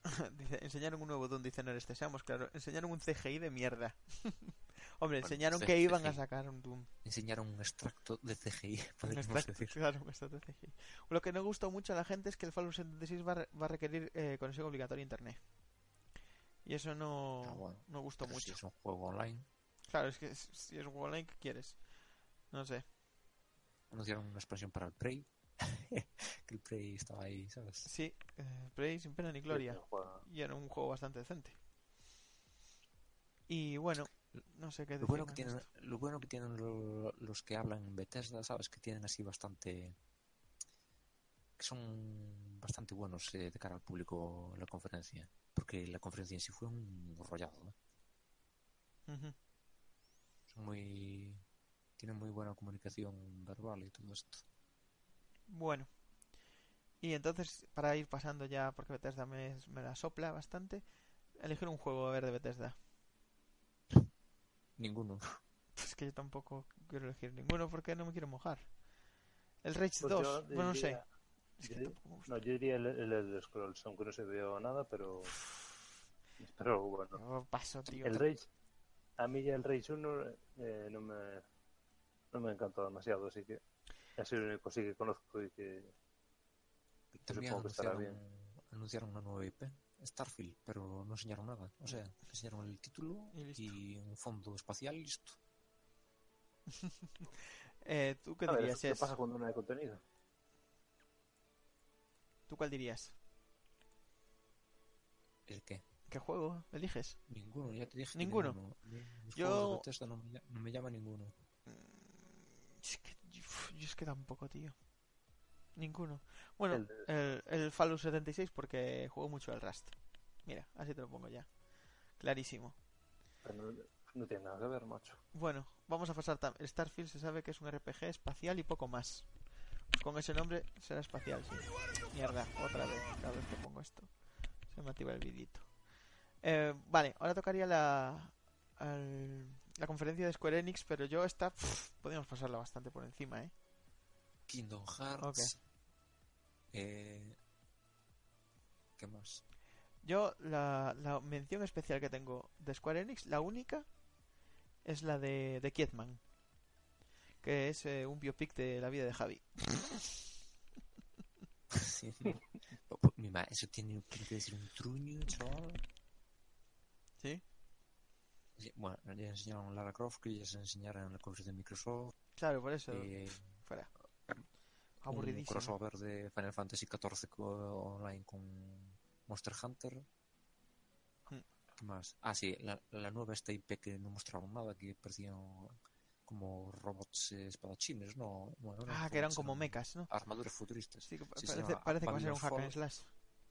B: *laughs*
A: Dice, enseñaron un nuevo Doom, dicen en este, seamos claro, enseñaron un CGI de mierda. *laughs* Hombre,
B: Bueno,
A: enseñaron que iban a sacar un Doom.
B: Enseñaron un extracto de CGI, *laughs*
A: Un
B: podríamos
A: extracto,
B: decir.
A: claro, un extracto de CGI. Lo que no gustó mucho a la gente es que el Fallout 76 va, a va a requerir eh, conexión obligatoria a internet. Y eso no,
B: Ah, bueno.
A: no gustó
B: Pero si
A: mucho.
B: es un juego online.
A: Claro, es que si es un juego online, ¿qué quieres? No sé.
B: Anunciaron una expansión para el Prey. *laughs* que el Prey estaba ahí, ¿sabes?
A: Sí, eh, Prey sin pena ni gloria. Y era un juego bastante decente. Y bueno, no sé qué
B: Lo bueno que tienen, lo bueno que tienen lo- los que hablan en Bethesda, ¿sabes? Que tienen así bastante... que son bastante buenos eh, de cara al público en la conferencia. Porque la conferencia en sí fue un rollado, ¿eh? Son muy... tienen muy buena comunicación verbal y todo esto.
A: Bueno. Y entonces, para ir pasando ya, porque Bethesda me, me la sopla bastante, elegir un juego a ver de Bethesda.
B: Ninguno.
A: Es que yo tampoco quiero elegir ninguno porque no me quiero mojar. El Rage
C: Pues
A: 2,
C: yo
A: bueno, no sé. Es que
C: yo-. No, yo diría el, el Elder Scrolls, aunque no se veo nada, pero. Pero bueno.
A: Yo paso, tío.
C: El Rage. A mí ya el Rage 1 eh, no me. No me encantó demasiado, así que. Es el único sí que conozco y que.
B: También
C: supongo que estará
B: anunciaron, anunciaron una nueva IP, Starfield, pero no enseñaron nada. O sea, enseñaron el título
A: Y
B: un fondo espacial y listo. *laughs*
A: Eh, ¿Tú qué
C: A ver,
A: dirías?
C: ¿qué pasa cuando no hay contenido?
A: ¿Tú cuál dirías?
B: ¿El qué?
A: ¿Qué juego eliges?
B: Ninguno, ya te dije.
A: ¿Ninguno? Yo-
B: de no me, ll- no me llama ninguno.
A: Es que, yo es que tampoco, tío. Ninguno. Bueno,
C: El
A: el, el Fallout 76 porque juego mucho el Rust. Mira, así te lo pongo ya. Clarísimo.
C: No, no tiene nada que ver, macho.
A: Bueno, vamos a pasar. tam- Starfield se sabe que es un RPG espacial y poco más. Con ese nombre será espacial, sí. Mierda, otra vez, cada vez que pongo esto. Se me activa el vidito. Eh, vale, ahora tocaría la, al- la conferencia de Square Enix, pero yo esta pff, podríamos pasarla bastante por encima, ¿eh?
B: Kingdom Hearts. Eh, ¿Qué más?
A: Yo la, la mención especial que tengo de Square Enix, la única, es la de, de Kietman, que es eh, un biopic de la vida de Javi.
B: Sí. Po- po- Mi ma- eso tiene, que decir un truño, chaval.
A: ¿Sí?
B: Sí, Bueno, ya enseñaron Lara Croft, que ya se enseñaron en la conferencia de Microsoft.
A: Claro, por eso.
B: eh,
A: Fuera.
B: Un crossover de Final Fantasy XIV online con Monster Hunter.
A: Hmm.
B: ¿Qué más? Ah, sí, la, la nueva esta IP que no mostraron nada, que parecían como robots eh, espadachines, ¿no? Bueno, no
A: Ah, que eran como mechas, ¿no?
B: Armaduras futuristas.
A: Sí, que
B: Sí,
A: parece,
B: llama
A: parece que va a ser un hack and slash.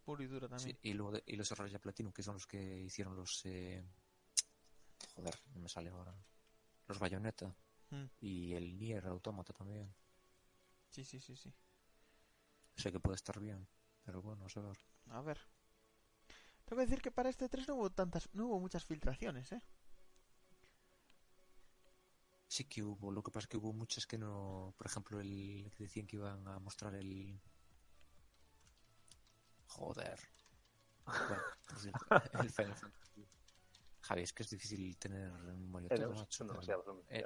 A: Puro y duro también.
B: Sí, y luego de- y los errores de Platinum, que son los que hicieron los. eh, Joder, no me sale ahora. Los Bayonetta.
A: Mm.
B: Y el Nier Automata también.
A: Sí, sí, sí, sí.
B: Sé que puede estar bien, pero bueno, a saber.
A: A ver. Tengo que decir que para este 3 no hubo tantas, no hubo muchas filtraciones, ¿eh?
B: Sí que hubo, lo que pasa es que hubo muchas que no. Por ejemplo, el que decían que iban a mostrar el. Joder. Bueno, por cierto, *laughs* el Final Fantasy. Javi, es que es difícil tener en memoria
C: son demasiados
B: eh,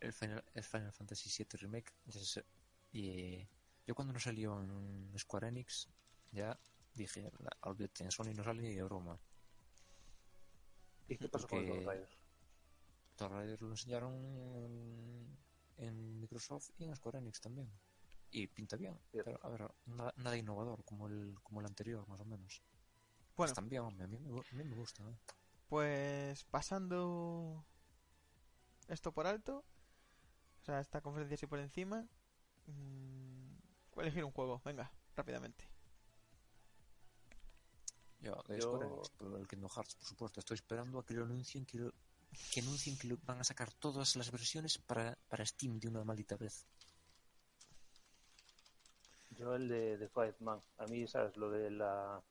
B: el Final, el Final Fantasy VII Remake ya se- y eh, yo cuando no salió en Square Enix ya dije "La- olvídate en Sony no sale ni de broma
C: ¿Y qué pasó con
B: porque-
C: los Riders?
B: Tomb Raider lo enseñaron en, en Microsoft y en Square Enix también y pinta bien
C: Cierto.
B: pero a ver nada, nada innovador como el como el anterior más o menos
A: Bueno,
B: están bien hombre, a mí me, a mí me gusta ¿eh?
A: pues pasando esto por alto, o sea, esta conferencia así por encima, mm, voy a elegir un juego, venga, rápidamente.
B: Yo, de
C: Yo-
B: el Kingdom Hearts, por supuesto. Estoy esperando a que lo anuncien, que, lo- que anuncien que lo- van a sacar todas las versiones para, para Steam de una maldita vez.
C: Yo el de, de Quiet Man. A mí, ¿sabes? Lo de la,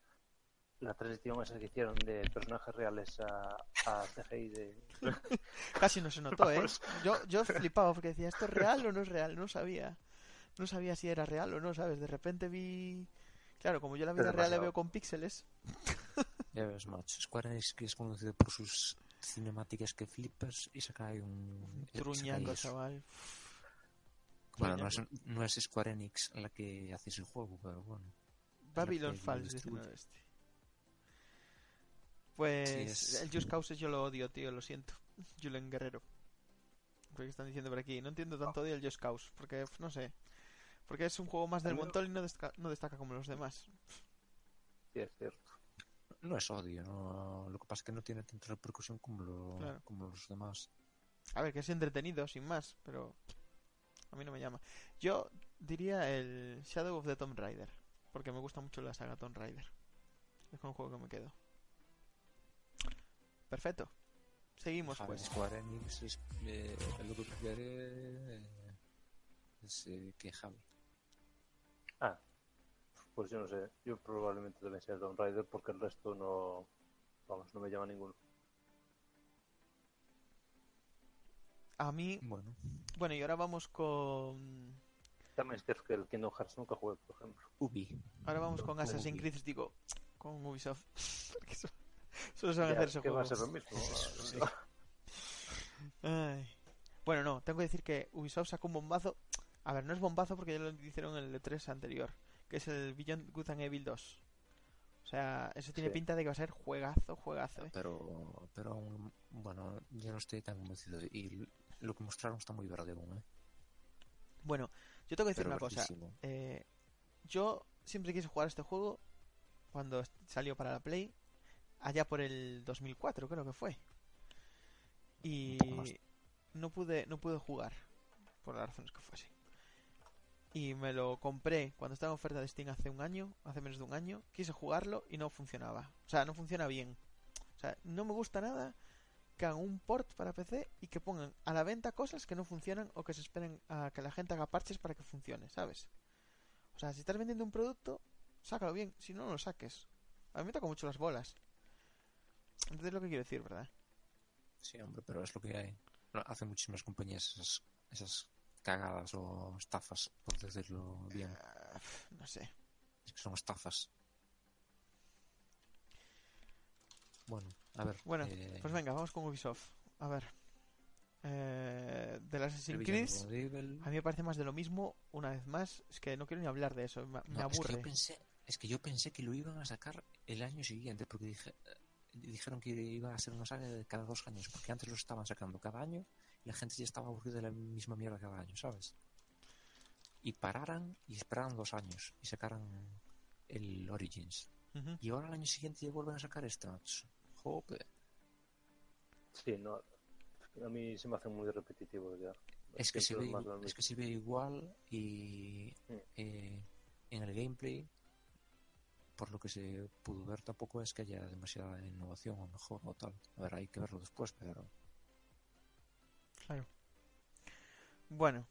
C: la transición esa que hicieron de personajes reales a, a CGI de... *laughs*
A: Casi no se notó, *laughs* ¿eh? Yo, yo flipaba porque decía, ¿esto es real o no es real? No sabía. No sabía si era real o no, ¿sabes? De repente vi... Claro, como yo la vida real la veo con píxeles. *laughs*
B: Ya ves, macho. Square Enix que es conocido por sus cinemáticas que flipas y saca ahí un...
A: Truñaco, chaval.
B: Bueno, no es, no es Square Enix la que hace ese juego, pero bueno.
A: Babylon
B: que
A: Falls, este. Pues
B: Sí, es-
A: el Just Cause yo lo odio, tío, lo siento. *laughs* Julen Guerrero. Porque están diciendo por aquí. No entiendo tanto odio el Just Cause. Porque, no sé. Porque es un juego más del
C: A
A: montón y no destaca, no destaca como los demás.
C: Sí, es cierto.
B: No es odio, ¿no? Lo que pasa es que no tiene tanta repercusión como, lo-
A: Claro.
B: como los demás.
A: A ver, que es entretenido, sin más. Pero a mí no me llama. Yo diría el Shadow of the Tomb Raider. Porque me gusta mucho la saga Tomb Raider. Es con un juego que me quedo. Perfecto. Seguimos,
B: Javi,
A: pues.
B: Square Enix es eh, lo que prefiere eh, es eh, que Javi.
C: Ah, pues yo no sé. Yo probablemente también sea Tomb Raider porque el resto no... Vamos, no me llama ninguno.
A: A mí,
B: Bueno,
A: bueno, y ahora vamos con.
C: También es que el Kingdom Hearts nunca jugué, por ejemplo.
B: Ubi.
A: Ahora vamos con Assassin's. Creed, digo, con Ubisoft. *laughs* Porque so- solo se van a
C: Ya,
A: hacer esos
C: que va a ser lo mismo. *laughs*
B: Sí.
A: Ay. Bueno, no, tengo que decir que Ubisoft sacó un bombazo. A ver, no es bombazo porque ya lo hicieron en el E3 anterior, que es el Beyond Good and Evil 2. O sea, eso tiene
C: Sí.
A: pinta de que va a ser juegazo, juegazo, ¿eh?
B: Pero, pero bueno, yo no estoy tan convencido. Y lo que mostraron está muy verde aún, ¿eh?
A: Bueno, yo tengo que decir
B: Pero
A: una cosa. Eh, yo siempre quise jugar este juego cuando salió para la Play, allá por el 2004 creo que fue. Y no pude, no pude jugar. por las razones que fuese. Y me lo compré cuando estaba en oferta de Steam hace un año, hace menos de un año. Quise jugarlo y no funcionaba. O sea, no funciona bien. O sea, no me gusta nada que hagan un port para PC y que pongan a la venta cosas que no funcionan o que se esperen a que la gente haga parches para que funcione, ¿sabes? O sea, si estás vendiendo un producto, sácalo bien. Si no, no lo saques. A mí me toca mucho las bolas. Entonces lo que quiero decir, ¿verdad?
B: Sí, hombre, pero es lo que hay. Hacen muchísimas compañías esas, esas cagadas o estafas, por decirlo bien.
A: Ah, no sé.
B: Es que son estafas. Bueno, a ver.
A: Bueno,
B: eh,
A: Pues venga, vamos con Ubisoft. A ver. Eh, del Assassin's
B: el
A: Creed,
B: de
A: a mí me parece más de lo mismo, una vez más. Es que no quiero ni hablar de eso, me,
B: No, es que
A: aburre.
B: yo pensé, es que yo pensé que lo iban a sacar el año siguiente, porque dije, eh, dijeron que iba a ser una saga de cada dos años, porque antes lo estaban sacando cada año la gente ya estaba aburrida de la misma mierda cada año, ¿sabes? Y pararan y esperaran dos años y sacaran el Origins. Y ahora al año siguiente ya vuelven a sacar este, macho. Jope.
C: Sí, no. A mí se me hace muy repetitivo ya.
B: Es que, se ve, es que se ve igual y
C: Mm.
B: eh, en el gameplay, por lo que se pudo ver, tampoco es que haya demasiada innovación o mejor o tal. A ver, hay que verlo después, pero
A: Claro. Bueno,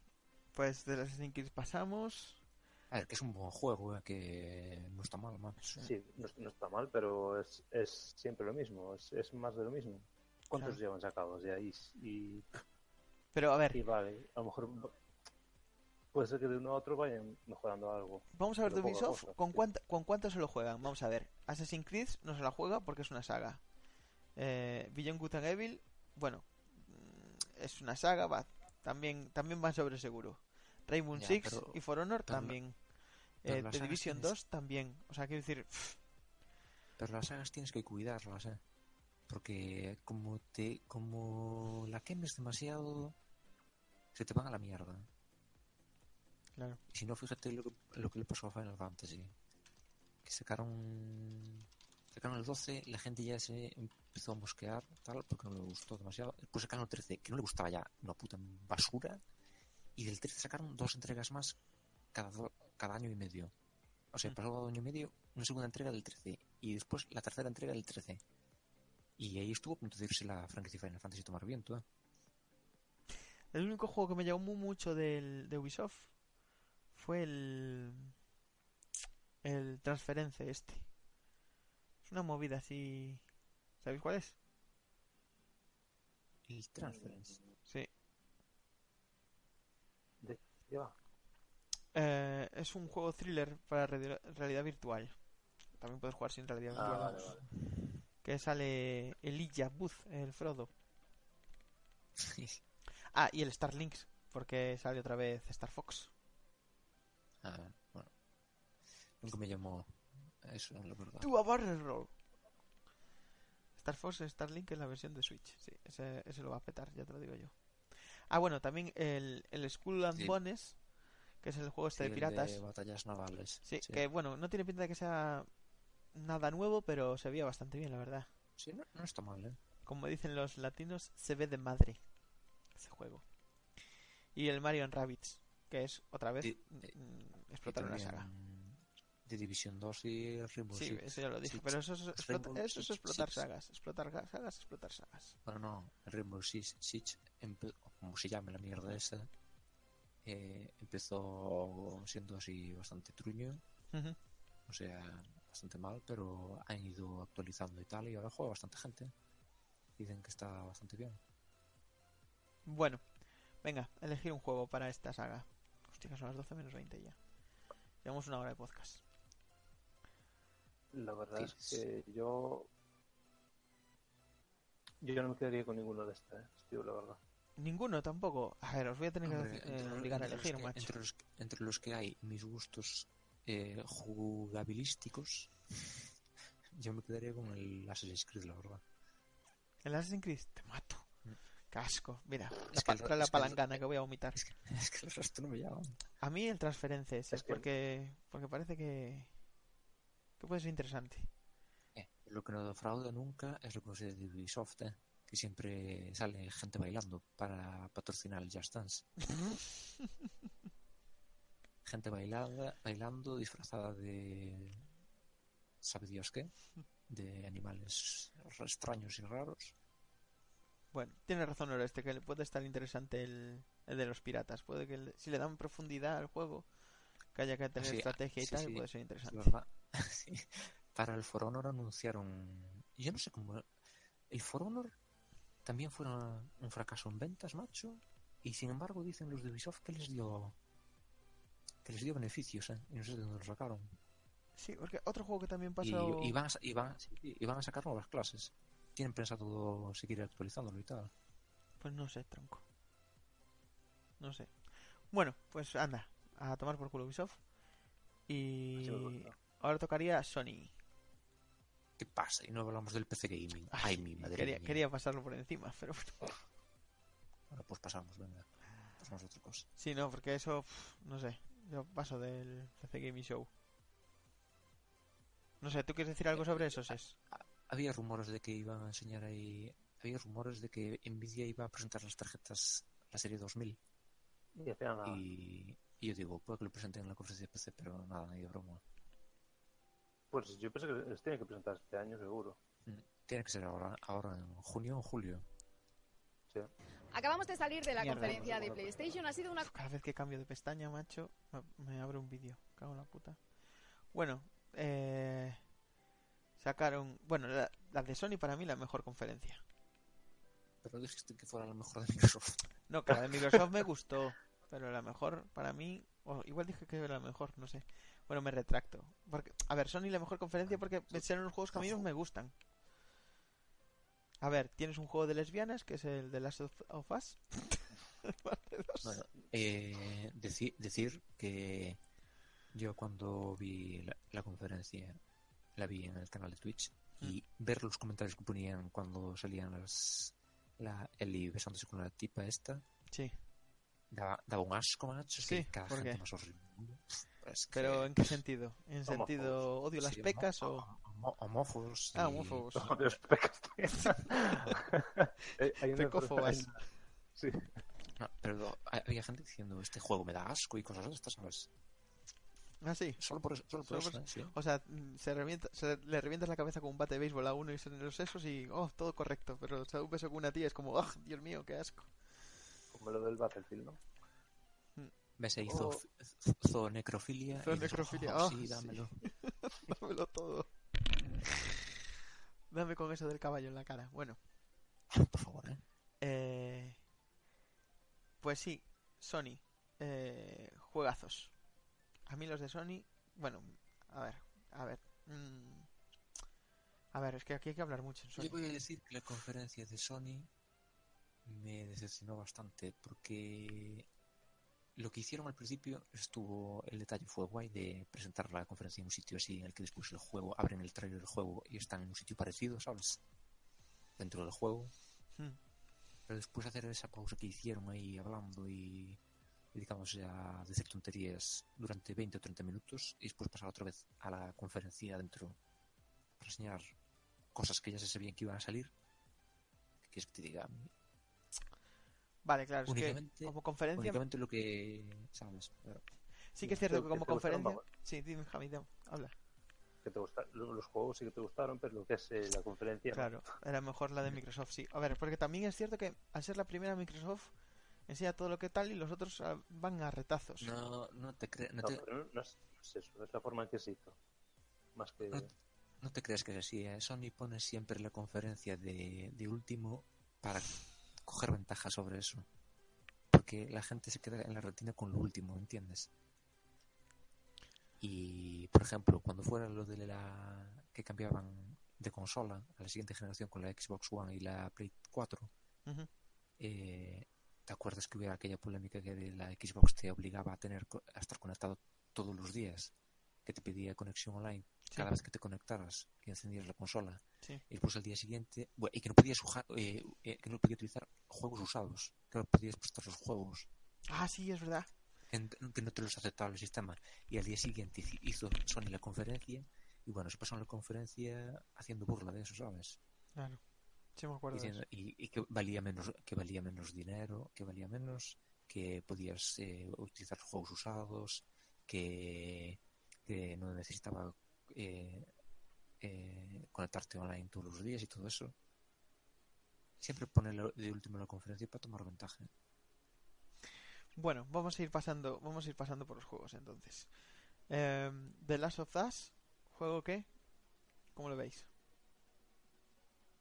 A: pues del Assassin's Creed pasamos.
B: a ver, que es un buen juego, eh, que no está mal, man.
C: Sí, no, no está mal, pero es, es siempre lo mismo. Es, es más de lo mismo. ¿Cuántos
A: Claro.
C: llevan sacados ya? Y, y,
A: Pero a ver,
C: y vale, a lo mejor puede ser que de uno a otro vayan mejorando algo.
A: vamos a ver de Ubisoft
C: cosa,
A: con,
C: sí.
A: cuánta, con cuánto se lo juegan. Vamos a ver, Assassin's Creed no se la juega porque es una saga. Eh, Beyond Good and Evil, bueno, es una saga, va, también, también va sobre seguro. Rainbow Six
B: pero-
A: y For Honor
B: pero
A: también.
B: pero
A: Eh, The Division
B: tienes-
A: 2 también. O sea, quiero decir,
B: Pero las sagas tienes que cuidarlas, ¿eh? Porque como te como la quemes demasiado, se te van a la mierda.
A: claro.
B: Y si no, fíjate lo que, lo que le pasó a Final Fantasy. Que sacaron sacaron el 12, la gente ya se empezó a mosquear, tal, porque no le gustó demasiado. Después sacaron el 13, que no le gustaba ya una puta basura. Y del 13 sacaron dos entregas más cada, do- cada año y medio. O sea,
A: Mm.
B: pasó año y medio una segunda entrega del 13. Y después la tercera entrega del 13. Y ahí estuvo a punto de irse la franquicia Final Fantasy tomar viento, ¿eh?
A: El único juego que me llamó mucho del, de Ubisoft fue el. El Transference este. Una movida así. ¿Sabéis cuál es?
B: El Transference.
A: Sí.
C: De, ya va.
A: Eh, es un juego thriller para reali- realidad virtual. También puedes jugar sin realidad
C: Ah,
A: virtual.
C: vale,
A: vamos.
C: vale.
A: Que sale Elijah Booth, el Frodo. Ah, y el Star Links, porque sale otra vez Star Fox.
B: Ah, bueno. Nunca me llamó eso, la verdad.
A: Do a barrel roll. Star Fox Starlink es la versión de Switch. Sí, ese, ese lo va a petar, ya te lo digo yo. Ah, bueno, también el, el Skull and
B: Sí.
A: Bones, que es el juego este
B: Sí,
A: de piratas.
B: batallas navales.
A: Sí, que bueno, no tiene pinta de que sea nada nuevo, pero se veía bastante bien, la verdad.
B: Sí, no, no está mal, ¿eh?
A: Como dicen los latinos, se ve de madre ese juego. Y el Mario Rabbids, que es otra vez mm,
B: eh,
A: explotar una saga.
B: De División 2 y Rainbow
A: Sí,
B: Six.
A: eso ya lo dije,
B: Six.
A: pero eso es, explota-
B: Rainbow
A: eso es
B: Six
A: explotar
B: Six.
A: sagas, explotar ga- sagas, explotar sagas.
B: Bueno, no, Rainbow Six, Six como se llame la mierda esa, eh, empezó siendo así bastante truño, o sea, bastante mal, pero han ido actualizando y tal, y ahora juega bastante gente. Dicen que está bastante bien.
A: Bueno, venga, elegir un juego para esta saga. Hostia, son las 12 menos 20 ya. Llevamos una hora de podcast.
C: La verdad es que yo. Yo no me quedaría con ninguno de estos, tío, la verdad.
A: Ninguno tampoco. A ver, os voy a tener
B: Hombre,
A: que eh, obligar a elegir,
B: que,
A: macho.
B: entre, los, entre los que hay mis gustos eh, jugabilísticos, *laughs* yo me quedaría con el Assassin's Creed, la verdad.
A: El Assassin's Creed, te mato.
B: Mm.
A: Casco. Mira, la,
B: Es
A: la
B: es que el-
A: palangana que voy a vomitar.
B: Es que, es que el resto no me llaman.
A: A mí el transferencia ese,
C: Es que-
A: porque, porque parece que, que puede ser interesante.
B: Eh, lo que no defrauda nunca es lo que se de Ubisoft, ¿eh? que siempre sale gente bailando para patrocinar el Just Dance. *laughs* gente bailada, bailando disfrazada de... ¿Sabe Dios qué? De animales extraños y raros.
A: Bueno, tiene razón Oreste, que puede estar interesante el, el de los piratas. Puede que le- si le dan profundidad al juego, que haya que tener
B: Sí,
A: estrategia y
B: sí,
A: tal,
B: sí,
A: puede ser
B: Es
A: interesante.
B: verdad. *laughs* Para el For Honor anunciaron. Yo no sé cómo. El For Honor también fue un fracaso en ventas, macho. Y sin embargo, dicen los de Ubisoft que les dio. Que les dio beneficios, ¿eh? Y no sé de dónde lo sacaron.
A: Sí, porque otro juego que también
B: Y,
A: pasó...
B: y van a, y van- y van a sacar nuevas clases. Tienen pensado seguir actualizándolo y tal.
A: Pues no sé, tronco. No sé. Bueno, pues anda, a tomar por culo Ubisoft. Y. ahora tocaría Sony.
B: ¿Qué pasa? Y no hablamos del PC Gaming. Ay, mi madre
A: Quería,
B: mía.
A: quería pasarlo por encima, pero bueno.
B: Bueno, pues pasamos, venga. Pasamos a otra cosa.
A: Sí, no, porque eso, no sé. Yo paso del PC Gaming Show. No sé, ¿tú quieres decir algo sobre eso, Ses?
B: Había rumores de que iban a enseñar ahí. Había rumores de que Nvidia iba a presentar las tarjetas, la serie 2000.
C: Y al final nada.
B: Y, y yo digo, puede que lo presenten en la conferencia de PC, pero nada, ni de broma.
C: Pues yo pensé que les tiene que presentar este año seguro.
B: Tiene que ser ahora, ahora en junio o julio.
C: Sí.
D: Acabamos de salir de la
A: Mierda,
D: conferencia de PlayStation. Ha sido una
A: Cada vez que cambio de pestaña, macho, me, abre un vídeo. Cago en la puta. Bueno, eh, sacaron. Bueno, la, la de Sony para mí la mejor conferencia.
B: Pero dijiste que fuera la mejor de Microsoft.
A: No, que la de Microsoft me gustó, pero la mejor para mí. o igual dije que era la mejor, no sé. Bueno, me retracto. Porque, a ver, Sony la mejor conferencia porque son los juegos que a mí me gustan. A ver, tienes un juego de lesbianas que es el de Last of, Us. *laughs*
B: Bueno, eh, deci- decir que yo cuando vi la, la conferencia, la vi en el canal de Twitch, y ver los comentarios que ponían cuando salían las la Ellie besándose con la tipa esta,
A: Sí,
B: daba, daba un asco, macho. Es
A: Sí,
B: que cada
A: ¿por
B: gente más horrible. Es que-
A: pero ¿en qué sentido? ¿En
C: Homófobos.
A: sentido odio las
B: sí,
A: pecas o...?
B: homófobos.
A: Ah, homófobos. *laughs*
C: No, Dios, pecas. *laughs* Eh, hay
A: Pecófobas.
C: Sí.
B: No, pero había gente diciendo, este juego me da asco y cosas de estas, ¿sabes?
A: Ah, sí.
B: Solo por eso, solo por
A: Solo
B: eso,
A: por
B: ¿eh? Sí.
A: O sea, se, revienta, se le revientas la cabeza con un bate de béisbol a uno y se en los sesos y, oh, todo correcto. Pero se da un beso con una tía es como, oh, Dios mío, qué asco.
C: Como lo del Battlefield, ¿no?
B: Me se hizo
C: Oh.
B: zoonecrofilia.
A: Zoonecrofilia,
B: "Oh,
A: oh,
B: sí,
A: sí.
B: dámelo. *laughs*
A: Dámelo todo. Dame con eso del caballo en la cara. Bueno,
B: Por favor, ¿eh?
A: eh, pues sí, Sony. Eh, juegazos. A mí los de Sony, bueno, a ver, a ver. mm, a ver, es que aquí hay que hablar mucho en
B: Yo
A: Sony.
B: voy a decir que la conferencia de Sony me decepcionó bastante porque lo que hicieron al principio estuvo, el detalle fue guay de presentar la conferencia en un sitio así en el que después el juego, abren el trailer del juego y están en un sitio parecido, ¿sabes? Dentro del juego.
A: Hmm.
B: Pero después hacer esa pausa que hicieron ahí hablando y dedicándose a decir tonterías durante 20 o 30 minutos y después pasar otra vez a la conferencia dentro para enseñar cosas que ya se sabían que iban a salir. ¿Qué quieres que te diga?
A: Vale, claro, es
B: Únicamente-
A: que como conferencia
B: Únicamente lo que sabes. Pero
A: sí que es cierto que como conferencia... Sí, dime, Javi, dame, habla.
C: Que te gusta, lo- los juegos sí que te gustaron, pero lo que es eh, la conferencia. no.
A: Claro, era mejor la de Microsoft, sí. A ver, porque también es cierto que al ser la primera Microsoft enseña todo lo que tal y los otros ah, van a retazos.
B: no, no te creas, no te,
C: no, no es, no es eso, no es la forma en que se hizo. Más que.
B: No, no te creas que es así. ¿eh? Sony pone siempre la conferencia de, de último para coger ventaja sobre eso. Porque la gente se queda en la retina con lo último, ¿entiendes? Y, por ejemplo, cuando fuera lo de la que cambiaban de consola a la siguiente generación con la Xbox One y la Play 4,
A: Ujú.
B: eh, ¿te acuerdas que hubiera aquella polémica que de la Xbox te obligaba a tener a estar conectado todos los días? Que te pedía conexión online. Cada vez que te conectaras y encendías la consola.
A: Sí.
B: Y después al día siguiente, bueno, y que no podías eh, eh, que no podías utilizar juegos usados, que no podías prestar los juegos,
A: Ah, sí, es verdad.
B: que, no te los aceptaba el sistema. Y al día siguiente hizo Sony la conferencia y bueno, se pasó la conferencia haciendo burla de eso, ¿sabes?
A: Claro. Sí, me acuerdo. de
B: diciendo- y, y que valía menos que valía menos dinero que valía menos que podías eh, utilizar juegos usados que, que no necesitaba eh, eh, conectarte online todos los días y todo eso siempre pone lo- de último en la conferencia para tomar ventaja
A: eso. Bueno, vamos a ir pasando, vamos a ir pasando por los juegos entonces. Em, The Last of Us, juego que, ¿cómo lo veis?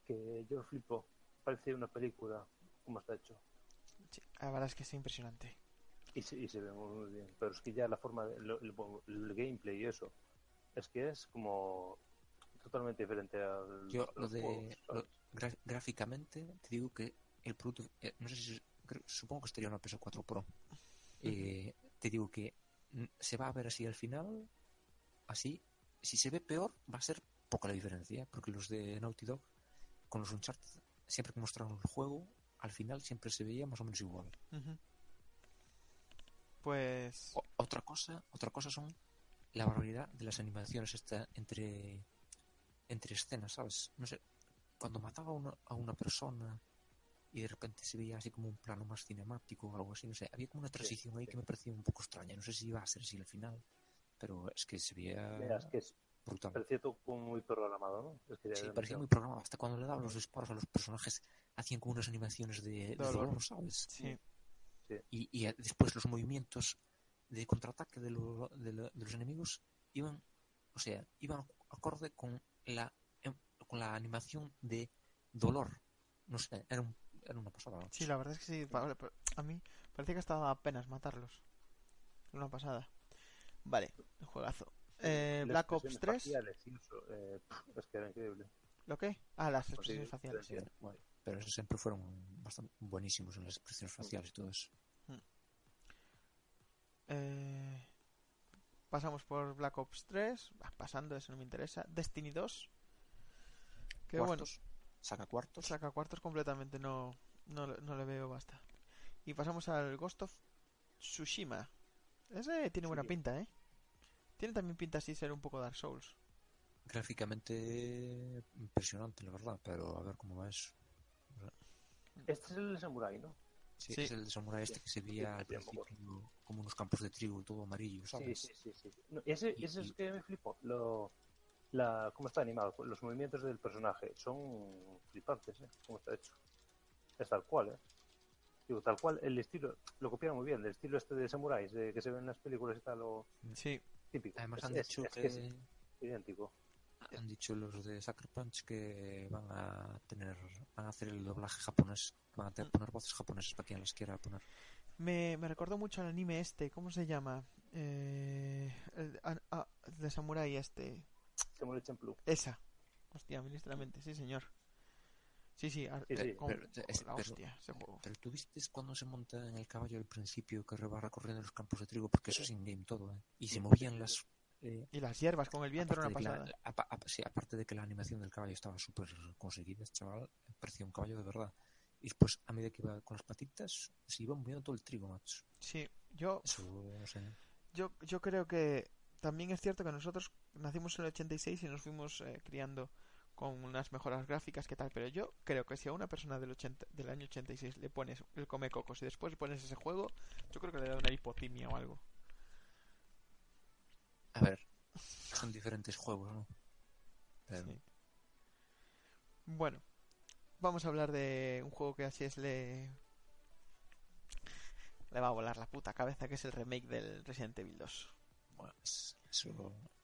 C: Que yo flipo. Parece una película, como está hecho.
A: Sí, la verdad es que es impresionante.
C: Y se, y se ve muy, muy bien. Pero es que ya la forma, de- lo- el, el gameplay y eso, es que es como totalmente diferente al.
B: Yo
C: a
B: lo de gráficamente te digo que el producto eh, no sé si creo- supongo que estaría una PS4 Pro Eh, te digo que se va a ver así al final así si se ve peor va a ser poca la diferencia porque los de Naughty Dog con los Uncharted siempre que mostraron el juego al final siempre se veía más o menos igual.
A: Pues...
B: O- otra cosa otra cosa son la barbaridad de las animaciones esta entre entre escenas sabes no sé cuando mataba a una, a una persona y de repente se veía así como un plano más cinemático o algo así no sé había como una transición ahí
C: sí.
B: que me parecía un poco extraña no sé si iba a ser así al final pero es que se veía
C: Mira, es que es,
B: brutal
C: parecía todo muy programado, ¿no? Es que
B: Sí, parecía muy programado. Hasta cuando le daban los disparos a los personajes, hacían como unas animaciones de, de
A: Dolor.
B: ¿sabes?
A: Sí.
B: y, y eh, después los movimientos de contraataque de, lo- de lo- de los enemigos iban, o sea, iban acorde con la em- con la animación de dolor. No sé, era, un- era una pasada.
A: Sí, la verdad es que sí. A mí parecía que estaba apenas matarlos. Una pasada. Vale, juegazo. Eh, Black Ops
C: expresiones
A: 3.
C: faciales eso, eh, es que era increíble.
A: ¿Lo qué? Ah, las expresiones
C: sí,
A: faciales.
C: sí.
B: Bueno, pero esos siempre fueron bastante buenísimos en las expresiones faciales y todo eso.
A: Eh, pasamos por Black Ops 3. Ah, pasando, eso no me interesa. Destiny 2. Que bueno,
B: Cuartos, saca cuartos.
A: saca cuartos completamente. No, no, le- no le veo basta. Y pasamos al Ghost of Tsushima. Ese tiene buena
C: Sí.
A: pinta, ¿eh? Tiene también pinta así ser un poco Dark Souls.
B: Gráficamente impresionante, la verdad, pero a ver cómo va eso.
C: Este es el Samurai, ¿no?
B: Sí,
A: Sí.
B: es el de samurai este que se veía al principio como unos campos de trigo todo amarillo,
C: Sí,
B: ¿sabes?
C: sí, sí. sí. No, ese,
B: Y-
C: ese
B: y-
C: es que me flipó. Lo, la, cómo está animado, los movimientos del personaje son flipantes, ¿eh? Cómo está hecho. Es tal cual, ¿eh? Digo, tal cual, el estilo, lo copiaron muy bien, el estilo este de samuráis, de que se ven en las películas y tal, lo
A: Sí,
C: típico.
B: Además
C: es,
B: han
C: es-
B: dicho
C: es
B: que,
C: que es idéntico.
B: Han dicho los de Sucker Punch que van a tener van a hacer el doblaje japonés, van a tener, poner voces japonesas para quien las quiera poner.
A: Me, me recordó mucho al anime este, ¿cómo se llama? Eh, el, ah, el de Samurai este.
C: Samurai Champloo.
A: Esa. Hostia, ministramente, sí señor. Sí, sí, ar-
C: Sí, sí,
A: eh, con-
B: pero, es-
A: la
B: pero-
A: hostia, ese juego.
B: Pero tú viste cuando se monta en el caballo al principio que va recorriendo los campos de trigo, porque eso es in-game todo, ¿eh? Y se movían las... eh,
A: Y las hierbas con el viento era una
B: la,
A: pasada.
B: sí, aparte de que la animación del caballo estaba súper conseguida, chaval, parecía un caballo de verdad. Y después, a medida que iba con las patitas, se iba moviendo todo el trigo, macho.
A: Sí, yo,
B: Eso, no sé.
A: yo, yo creo que también es cierto que nosotros nacimos en el 86 y nos fuimos eh, criando con unas mejoras gráficas que tal, pero yo creo que si a una persona del, 80, del año 86 le pones el come cocos y después le pones ese juego, yo creo que le da una hipotimia o algo.
B: A ver, son diferentes juegos, ¿no? Pero,
A: Sí. Bueno, vamos a hablar de un juego que así es le le va a volar la puta cabeza, que es el remake del Resident Evil 2.
B: bueno, es- eso,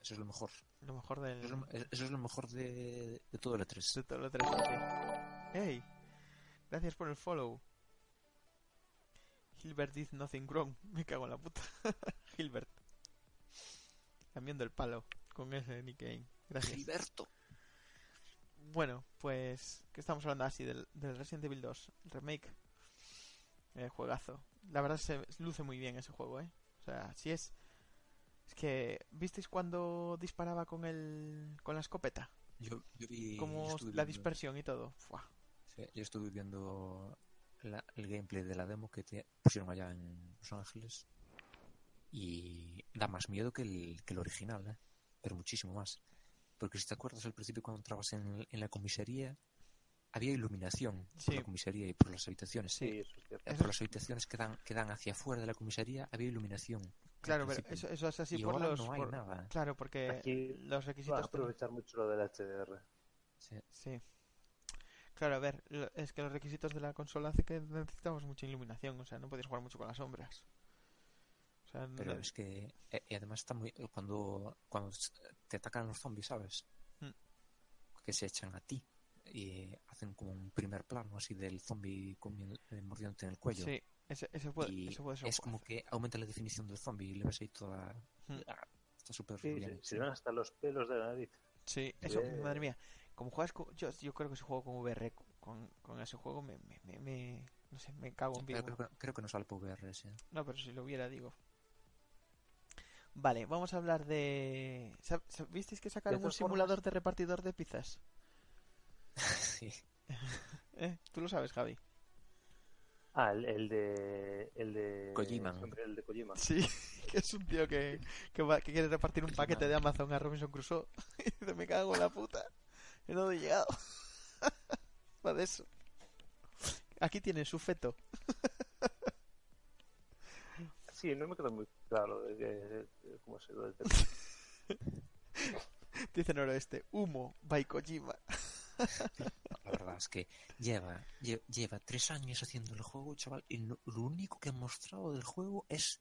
B: eso es lo mejor.
A: Lo mejor del
B: Eso es lo, eso es lo mejor de, de todo el E E3.
A: de todo lo 3 Hey, gracias por el follow. Gilbert did nothing wrong. *laughs* Me cago en la puta. *laughs* Gilbert. Cambiando el palo con ese nickname. Gracias.
B: Gilberto.
A: Bueno, pues que estamos hablando así del, del Resident Evil 2, el remake. Eh, juegazo. La verdad se luce muy bien ese juego, ¿eh? O sea, si es... Es que, ¿visteis cuando disparaba con el con la escopeta?
B: Yo, yo vi.
A: Como la
B: viendo-
A: dispersión y todo. Fua.
B: sí, yo estuve viendo la- el gameplay de la demo que te pusieron allá en Los Ángeles. Y da más miedo que el, que el original, ¿eh? Pero muchísimo más. Porque si te acuerdas al principio cuando entrabas en, en la comisaría, había iluminación
A: Sí.
B: por la comisaría y por las habitaciones.
C: Sí, eso es
B: Por las habitaciones que dan, que dan hacia afuera de la comisaría había iluminación.
A: Claro, pero eso, eso es así
B: y
A: por
B: ahora
A: los...
B: no hay
A: por-
B: nada.
A: Claro, porque
C: Aquí
A: los
C: Van a
A: requisitos...
C: aprovechar mucho lo del HDR.
B: Sí.
A: Sí. Claro, a ver, lo- es que los requisitos de la consola hace que necesitamos mucha iluminación, o sea, no puedes jugar mucho con las sombras. O sea,
B: Pero
A: no-
B: es que eh, y además está muy cuando cuando te atacan los zombies, ¿sabes?
A: Mm.
B: Que se echan a ti y hacen como un primer plano así del zombie comiendo, eh, mordiéndote en el cuello.
A: Sí, ese, ese puede,
B: y
A: eso puede ser un
B: es como que aumenta la definición del zombie y le ves ahí toda
A: Mm.
B: ah, está súper
C: Sí,
B: bien.
C: se, se ven hasta los pelos de la nariz.
A: Sí, eso, madre mía. Como juegas con, yo, yo creo que si juego con VR con, con ese juego me, me, me, me- no sé, me cago en vivo.
B: creo, que- creo que no sale por VR.
A: No, pero si lo hubiera, digo. Vale, vamos a hablar de... ¿sab- sab- ¿Visteis que sacaron un simulador
C: formas-
A: de repartidor de pizzas? *laughs*
B: sí. *laughs*
A: ¿Eh? ¿Tú lo sabes, Javi?
C: Ah, el, el de. El de.
B: Kojima.
C: El de Kojima.
A: Sí, *laughs* que es un tío que, que, va- que quiere repartir un paquete de Amazon a Robinson Crusoe. Y dice, me cago en la puta. Y no he llegado. Va de eso. Aquí tiene su feto.
C: Sí, no me queda muy claro de, qué- de cómo se lo del *laughs*
A: Dice Noroeste, humo, by Kojima. *laughs*
B: La verdad es que lleva, lle- lleva tres años haciendo el juego, chaval, y lo, lo único que han mostrado del juego es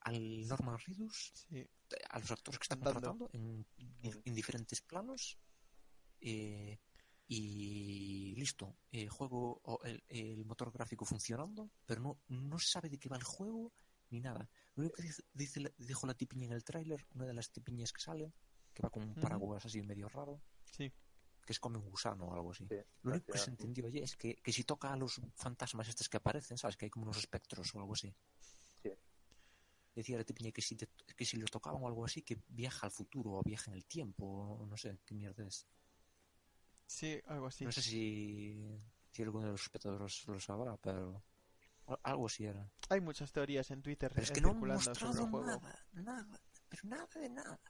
B: al Norman Reedus,
A: Sí,
B: a los actores que están contratando en, en diferentes planos, eh, y listo. El juego, o el, el motor gráfico funcionando, pero no, no se sabe de qué va el juego ni nada. Lo único que dice, dice la- dijo la tipiña en el tráiler, una de las tipiñas que sale, que va con un paraguas así medio raro,
A: sí.
B: que se come un gusano o algo así.
C: Sí,
B: Lo único que se entendió oye, es que, que si toca a los fantasmas estos que aparecen, ¿sabes? Que hay como unos espectros o algo así.
C: Sí.
B: Decía la tipiña que si, te- que si los tocaban o algo así, que viaja al futuro o viaja en el tiempo, o no sé qué mierda es.
A: Sí, algo así.
B: No sé si, si alguno de los espectadores lo sabrá, pero algo así era.
A: Hay muchas teorías en Twitter
B: Pero es que no han
A: circulando sobre
B: mostrado
A: el juego.
B: nada, nada, pero nada de nada.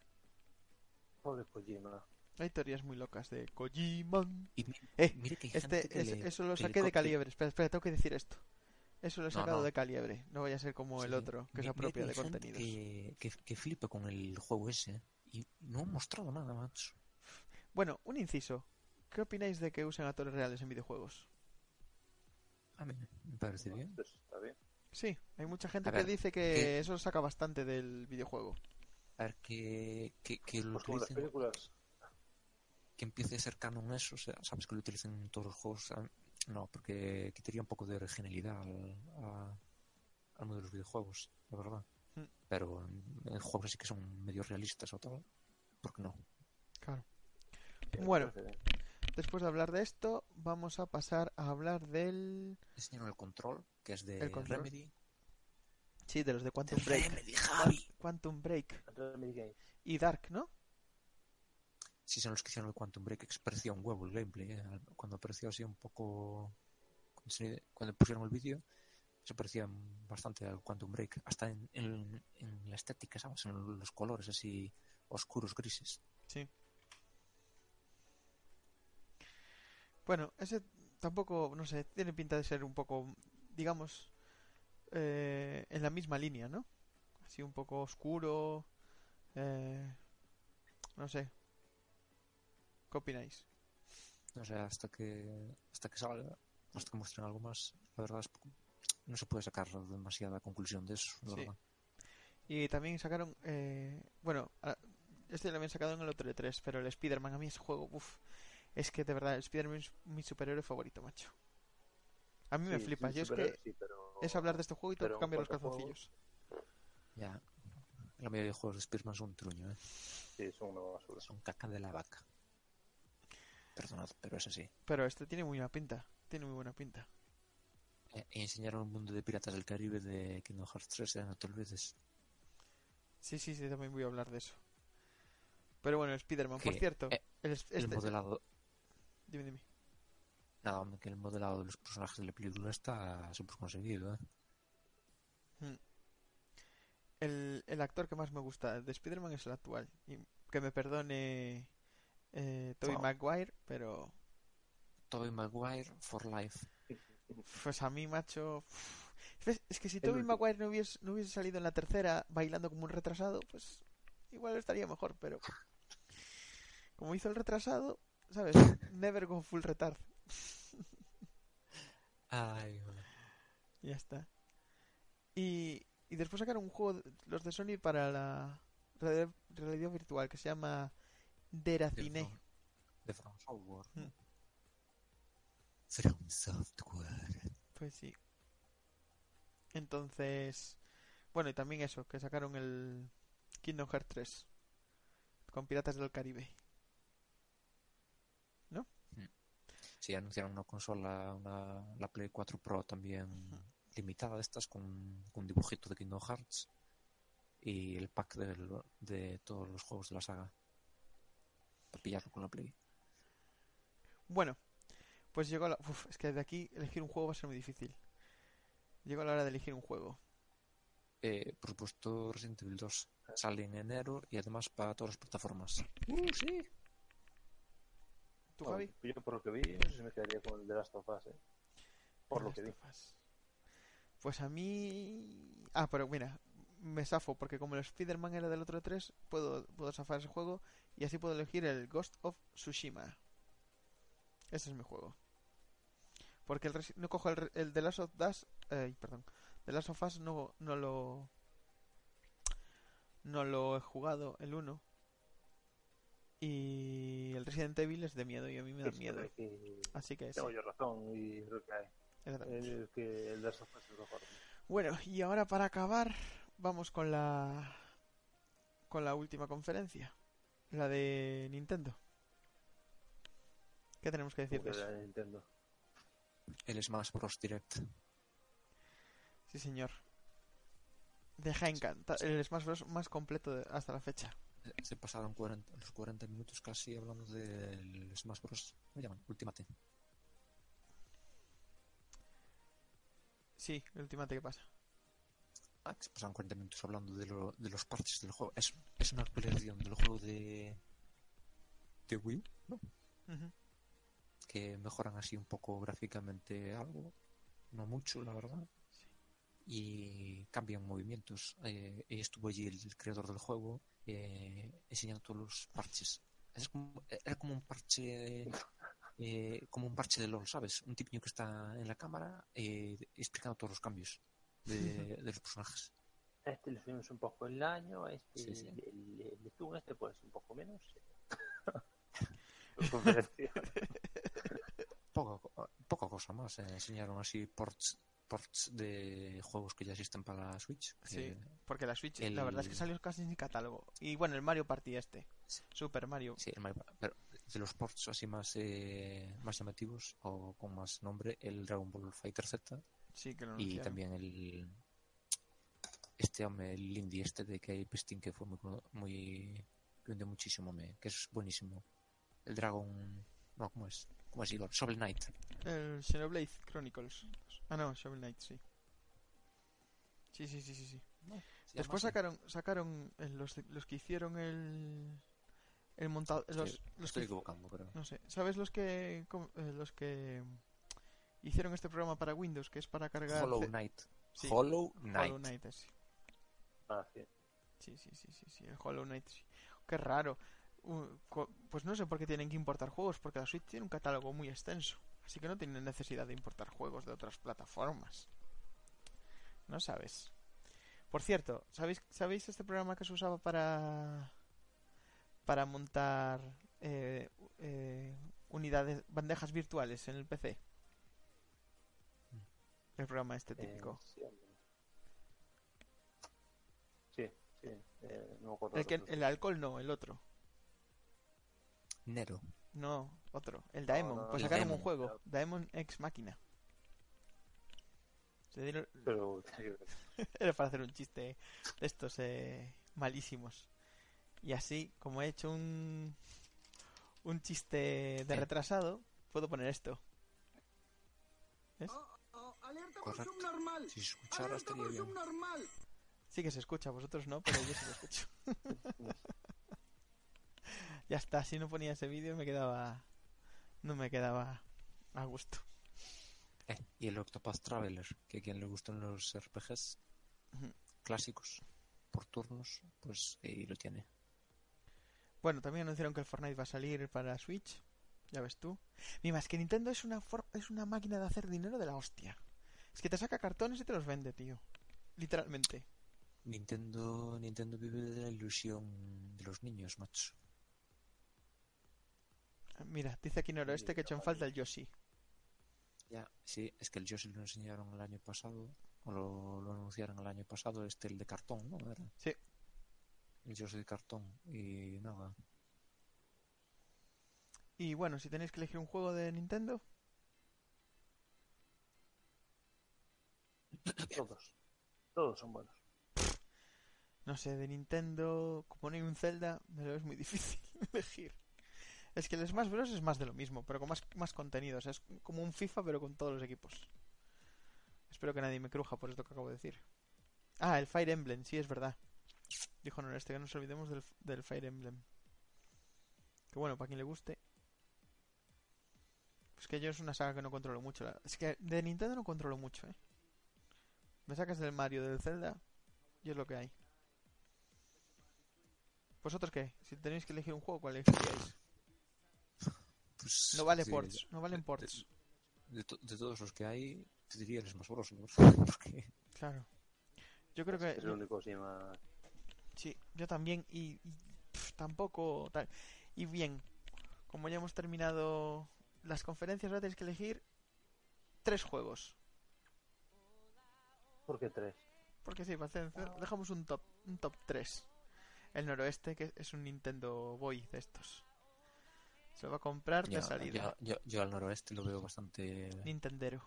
C: Pobre Kojima.
A: Hay teorías muy locas de Kojima.
B: Y mi-
A: Eh,
B: que
A: Este,
B: que
A: es-
B: le-
A: eso lo
B: que
A: saqué de Caliebre. Espera, espera, tengo que decir esto. Eso lo he sacado
B: no.
A: de Caliebre. No vaya a ser como el
B: Sí.
A: otro, que
B: Mi-
A: se apropia de contenidos.
B: Que, que, que flipa con el juego ese y no han mostrado nada, macho.
A: Bueno, un inciso. ¿Qué opináis de que usen actores reales en videojuegos?
B: A mí me parece bien.
C: Pues está bien.
A: Sí, hay mucha gente
B: A
A: que
B: ver,
A: dice que
B: que-
A: eso saca bastante del videojuego.
B: A ver, que, que, que lo
C: Pues como las
B: utilicen,
C: películas.
B: que empiece a ser canon eso, o sea, sabes que lo utilicen en todos los juegos. ah, No, porque quitaría un poco de originalidad al, a- al mundo de los videojuegos, la verdad.
A: Mm.
B: Pero en, en juegos así que son medio realistas o tal, ¿por qué no?
A: Claro.
C: que me
A: Bueno. Después de hablar de esto, vamos a pasar a hablar del...
B: Enseñaron el control, que es de
A: El control.
B: Remedy.
A: Sí, de los de
B: De
A: Quantum Break.
B: Remedy, Javi.
A: Quantum Break. Y Dark, ¿no?
B: Sí, son los que hicieron el Quantum Break, que parecía un huevo el gameplay, ¿eh? Cuando apareció así un poco... Cuando, pusieron el vídeo, se parecía bastante al Quantum Break. Hasta en, en- en la estética, ¿sabes? En los colores así oscuros, grises.
A: Sí. Bueno, ese tampoco, no sé, tiene pinta de ser un poco, digamos, eh, en la misma línea, ¿no? Así un poco oscuro. eh, no sé. ¿Qué opináis?
B: No sé, hasta que, hasta que salga, hasta que muestren algo más, la verdad es no se puede sacar demasiada conclusión de eso, la
A: Sí.
B: verdad.
A: Y también sacaron, eh, bueno, este lo habían sacado en el otro de 3, pero el Spider-Man, a mí ese juego, uff, es que de verdad, el Spider-Man es mi superhéroe favorito, macho. A mí me flipa,
C: sí,
A: yo es que
C: sí, pero...
A: es hablar de este juego y tengo
C: pero
A: que cambiar los calzoncillos.
B: Ya, la mayoría de juegos de Spearman son un truño, ¿eh?
C: Sí, son una basura.
B: Son caca de la vaca. Perdonad, pero es así.
A: Pero este tiene muy buena pinta, tiene muy buena pinta.
B: Eh, y enseñaron el mundo de Piratas del Caribe de Kingdom Hearts 3, ¿eh? no te olvides.
A: Sí, sí, sí, también voy a hablar de eso. Pero bueno, Spider-Man, por cierto,
B: eh,
A: El este,
B: modelado,
A: dime, dime.
B: nada, hombre, que el modelado de los personajes de la película está súper conseguido, ¿eh?
A: El, el actor que más me gusta de Spider-Man es el actual. Y que me perdone eh, Tobey
B: Wow.
A: Maguire, pero
B: Tobey Maguire for life.
A: Pues a mí, macho. ¿Ves? Es que si
C: El
A: Tobey. Maguire no hubiese, no hubiese salido en la tercera bailando como un retrasado, pues igual estaría mejor, pero. *laughs* Como hizo el retrasado, ¿sabes? Never go full retard.
B: Ay, bueno.
A: Y ya está. Y, y después sacaron un juego, los de Sony, para la realidad, realidad virtual que se llama
B: de
A: Deracine.
B: De From Software.
A: Mm.
B: From Software.
A: Pues sí. Entonces, bueno, y también eso, que sacaron el Kingdom Hearts 3 con Piratas del Caribe.
B: Sí, anunciaron una consola, una, la Play 4 Pro también limitada de estas con, con un dibujito de Kingdom Hearts y el pack del- de todos los juegos de la saga para pillarlo con la Play.
A: Bueno, pues llegó la... Uf, es que de aquí elegir un juego va a ser muy difícil. Llegó la hora de elegir un juego.
B: Eh, por supuesto, Resident Evil 2 sale en enero y además para todas las plataformas. Uh, sí.
A: ¿Tú, Javi?
C: Yo por lo que vi, no sé si me quedaría con el de Last of Us, ¿eh? Por lo
A: Las
C: que vi.
A: Pues a mí... Ah, pero mira, me zafo porque como el Spider-Man era del otro 3, puedo, puedo zafar ese juego y así puedo elegir el Ghost of Tsushima. Ese es mi juego. Porque el no cojo el, re- el The Last of Us... eh, perdón. The Last of Us no, no lo... No lo he jugado, el 1. Y el Resident Evil es de miedo y a mí me da
C: Sí,
A: miedo.
C: que
A: Así que sí,
C: Tengo yo razón y creo que hay. El, que el Us es mejor.
A: Bueno, y ahora para acabar, vamos con la con la última conferencia, la de Nintendo. ¿Qué tenemos que decir de
C: Porque
A: eso?
C: Nintendo.
B: El Smash Bros. Direct.
A: Sí, señor. Deja encanta el Smash Bros más completo de- hasta la fecha.
B: Se pasaron 40 los 40 minutos casi hablando del Smash Bros. ¿Cómo llaman? Ultimate.
A: Sí, Ultimate, ¿qué pasa?
B: Ah, que se pasaron 40 minutos hablando de, lo- de los parches del juego. Es, es una actualización del juego de, de Wii, ¿no? Que mejoran así un poco gráficamente algo, no mucho, la verdad. Y cambian movimientos. Eh, estuvo allí el creador del juego eh, enseñando todos los parches. Es como, era como un parche, eh, como un parche de LOL, ¿sabes? Un tipillo que está en la cámara eh, explicando todos los cambios de, de los personajes.
C: Este le subimos un poco el año, a este
B: Sí, sí.
C: el, el, el Zoom, este pues un poco menos. *laughs*
B: Poca, poca cosa más. eh, enseñaron así ports, ports de juegos que ya existen para la Switch.
A: Sí,
B: que-
A: porque la Switch,
B: el-
A: la verdad es que salió casi sin catálogo. Y bueno, el Mario Party este, Super Mario.
B: Sí, el Mario- pero de los ports así más eh, más llamativos o con más nombre, el Dragon Ball Fighter Z
A: Sí, que lo
B: y también el este hombre, el indie este de Cape Pestin que fue muy muy que muchísimo, me, que es buenísimo. El Dragon no, ¿cómo es? ¿Cómo es? Igor? Shovel Knight.
A: El Xenoblade Chronicles. Ah, no, Shovel Knight, sí. Sí, sí, sí, sí, sí. Después sacaron sacaron eh, los, los que hicieron el el montado los,
B: Estoy-
A: los
B: estoy
A: que,
B: equivocando, pero
A: no sé, ¿sabes los que eh, los que hicieron este programa para Windows que es para cargar
B: Hollow Knight.
A: sí,
B: Hollow Knight.
A: Hollow Knight ese.
C: Ah, sí.
A: Sí, sí, sí, sí, sí, el Hollow Knight. sí. Qué raro. Pues no sé por qué tienen que importar juegos, porque la Switch tiene un catálogo muy extenso. Así que no tienen necesidad de importar juegos de otras plataformas. No sabes. Por cierto, ¿sabéis, ¿sabéis este programa que se usaba para para montar eh, eh, unidades, bandejas virtuales en el PC? El programa este típico.
C: Eh, sí, hombre. sí, sí, eh, no me acuerdo.
A: El, que, el alcohol no, el otro.
B: Nero.
A: No, otro. El Daemon.
C: no,
A: pues
B: el
A: sacaron un
B: Daemon.
A: juego. Daemon Ex Máquina. Se dieron- *laughs*
C: Pero *laughs*
A: Era para hacer un chiste de estos eh, malísimos. Y así, como he hecho un, un chiste de retrasado, puedo poner esto.
E: Alerta por
B: Correcto.
E: subnormal.
B: Si se escuchara
E: Alerta por subnormal.
A: Sí que se escucha, vosotros no, pero yo sí lo escucho. *laughs* ya está, si no ponía ese vídeo me quedaba... No me quedaba A gusto.
B: Eh, y el Octopath Traveler, que a quien le gustan los RPGs clásicos por turnos, pues ahí lo tiene.
A: Bueno, también anunciaron que el Fortnite va a salir para Switch. Ya ves tú. Mira, es que Nintendo es una, for- es una máquina de hacer dinero de la hostia. Es que te saca cartones y te los vende, tío. Literalmente.
B: Nintendo, Nintendo vive de la ilusión de los niños, macho.
A: Mira, dice aquí Noroeste que echan falta el Yoshi.
B: Ya, sí, es que el Yoshi lo enseñaron el año pasado, o lo, lo anunciaron el año pasado, este el de cartón, ¿no? Era
A: Sí.
B: el Yoshi de cartón, y nada.
A: Y bueno, si tenéis que elegir un juego de Nintendo,
C: Todos. Todos son buenos.
A: no sé, de Nintendo, como no hay un Zelda, me lo es muy difícil *laughs* elegir. Es que el Smash Bros. es más de lo mismo, pero con más, más contenido. O sea, es como un FIFA, pero con todos los equipos. Espero que nadie me cruja por esto que acabo de decir. Ah, el Fire Emblem, sí, es verdad. Dijo Noreste, que no nos olvidemos del, del Fire Emblem. Que bueno, para quien le guste. Pues que yo es una saga que no controlo mucho. la- Es que de Nintendo no controlo mucho, ¿eh? Me sacas del Mario, del Zelda, y es lo que hay. ¿Vosotros qué? Si tenéis que elegir un juego, ¿cuál elegiríais?
B: Pues,
A: No vale
B: sí,
A: ports, no valen
B: de-
A: ports.
B: De, to- de todos los que hay, te diría el Smash Bros. Porque
A: Claro. Yo creo que...
C: Es el único así más...
A: Sí, yo también y, tampoco tal. Y bien, como ya hemos terminado las conferencias, ahora tenéis que elegir tres juegos.
C: ¿Por qué tres?
A: Porque sí, dejamos un top, un top 3. El noroeste, que es un Nintendo Boy de estos. Se va a comprar de salida.
B: yo, yo al noroeste lo veo bastante
A: Nintendero.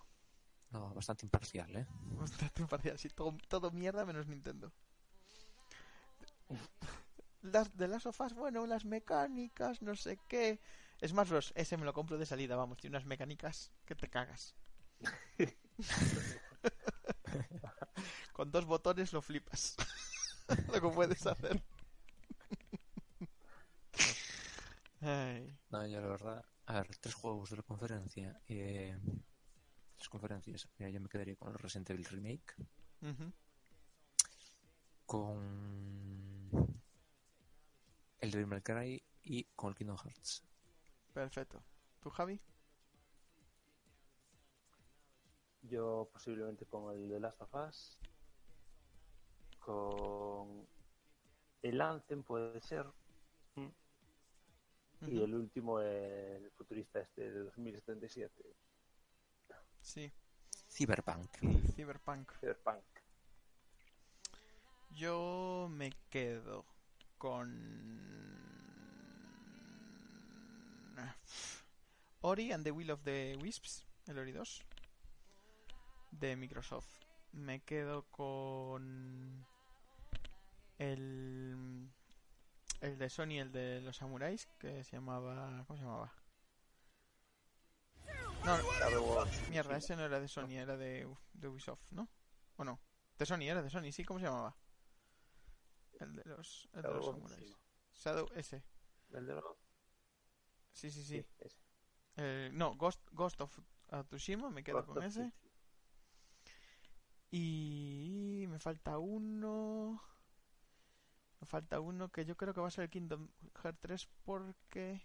B: no, bastante imparcial, ¿eh? *laughs*
A: Bastante imparcial, sí, todo, todo mierda menos Nintendo. Las de las sofás, bueno, las mecánicas, no sé qué. Smash Bros. Ese me lo compro de salida, vamos, tiene unas mecánicas que te cagas. *laughs* Con dos botones lo flipas. *laughs* lo que puedes hacer. Ay,
B: Yo la verdad, a ver, tres juegos de la conferencia. Eh, tres conferencias. Mira, yo me quedaría con el Resident Evil Remake, con el Devil May Cry y con el Kingdom Hearts.
A: Perfecto. ¿Tú, Javi?
C: Yo posiblemente con el de Last of Us. Con el Anthem puede ser. Y el último el futurista este de 2077.
A: Sí,
B: Cyberpunk.
A: Cyberpunk.
C: Cyberpunk.
A: Yo me quedo con Ori and the Will of the Wisps, el Ori 2 de Microsoft. Me quedo con el el de Sony, el de los samuráis, que se llamaba ¿cómo se llamaba? No, mierda, ese no era de Sony, era de, de Ubisoft, ¿no? ¿O no? De Sony, era de Sony, sí, ¿cómo se llamaba? El de los, el de los samuráis. Shadow, ese.
C: El de los...
A: Sí, sí, sí. Eh, no, Ghost, Ghost of Tsushima, me quedo
C: Ghost
A: con ese. Y me falta uno. Falta uno que yo creo que va a ser el Kingdom Hearts 3 porque...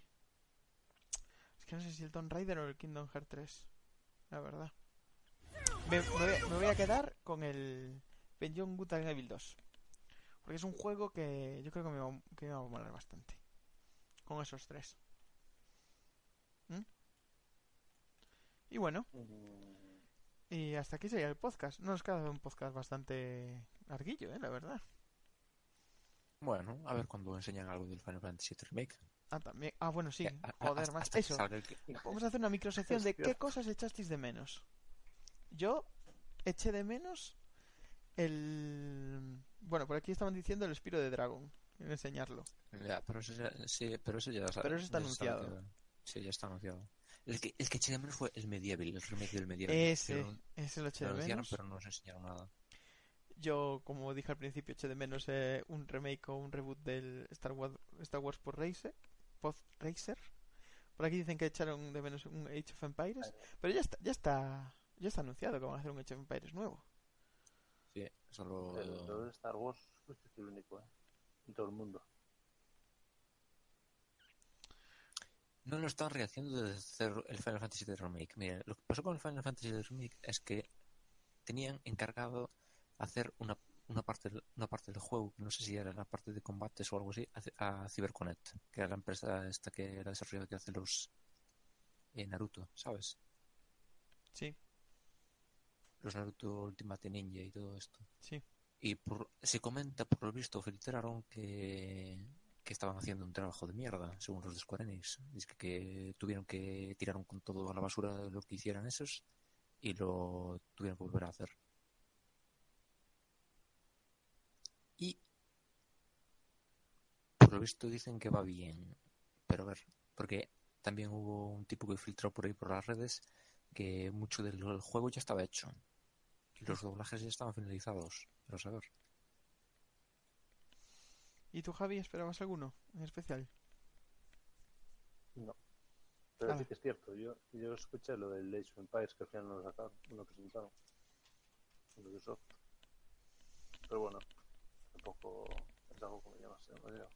A: Es que no sé si el Tomb Raider o el Kingdom Hearts 3. La verdad. Me, voy, a- quedar con el Beyond Good and Evil 2. Porque es un juego que yo creo que me va, que me va a molar bastante. Con esos tres. ¿Mm? Y bueno, y hasta aquí sería el podcast. No nos queda un podcast bastante larguillo, ¿eh? La verdad.
B: Bueno, a ver cuando enseñan algo del Final Fantasy VII Remake.
A: Ah, también. Ah, bueno, sí.
B: A- a-
A: Joder, más. Eso.
B: el
A: Vamos a hacer una microsección *laughs* de qué cosas echasteis de menos. Yo eché de menos el... Bueno, por aquí estaban diciendo el Espiro de Dragon. Quiero enseñarlo.
B: Ya, pero eso ya, sí, pero eso ya,
A: Pero eso está
B: ya
A: anunciado.
B: Sí, ya está anunciado. El que, el que eché de menos fue el Medieval, el remake del Medieval.
A: Ese,
B: Pero-
A: ese lo eché
B: lo
A: de
B: anunciaron,
A: menos.
B: pero no nos enseñaron nada.
A: Yo, como dije al principio, eché de menos eh, un remake o un reboot del Star Wars, Star Wars por Racer. Pod Racer. Por aquí dicen que echaron de menos un Age of Empires, pero ya está, ya está, ya está anunciado que van a hacer un Age of Empires nuevo.
B: Sí, solo...
C: El, Star Wars fuiste el único, ¿eh? En todo el mundo.
B: No lo están rehaciendo desde el Final Fantasy VII Remake. Mira, lo que pasó con el Final Fantasy VII Remake es que tenían encargado hacer una, una parte del- una parte del juego, que no sé si era la parte de combates o algo así, a, CyberConnect, que era la empresa esta que era desarrollada que hace los eh, Naruto, ¿sabes?
A: Sí,
B: Los Naruto Ultimate Ninja y todo esto.
A: sí.
B: Y por, se comenta, por lo visto, filtraron que, que estaban haciendo un trabajo de mierda, según los de Square Enix. Dice que, que tuvieron que tiraron con todo a la basura lo que hicieran esos y lo tuvieron que volver a hacer. Y por lo visto dicen que va bien. Pero a ver, porque también hubo un tipo que filtró por ahí por las redes que mucho del juego ya estaba hecho. Y los doblajes ya estaban finalizados. Pero a saber.
A: ¿Y tú, Javi, esperabas alguno en especial?
C: No. Pero
A: Ah.
C: sí que es cierto. Yo, yo escuché lo del Age of Empires que al final no lo sacaron, no lo presentaron. Lo de Ubisoft. Pero bueno, tampoco es algo que me llama demasiado.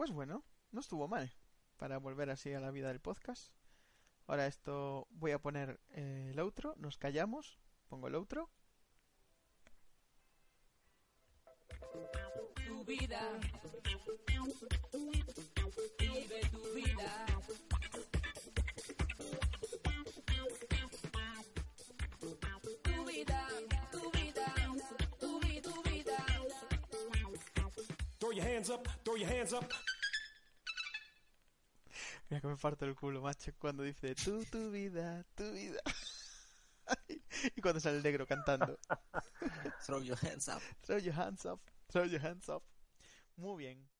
A: Pues bueno, no estuvo mal para volver así a la vida del podcast. Ahora esto voy a poner eh, el outro, nos callamos, pongo el outro.
E: tu vida. Vive tu vida. Tu vida, tu vida, tu vida, tu vida.
F: Throw your hands up, throw your hands up.
A: Mira que me parto el culo, macho, cuando dice tú, tu vida, tu vida. *laughs* y cuando sale el negro cantando. *laughs*
B: Throw your hands up.
A: Throw your hands up, throw your hands up. Muy bien.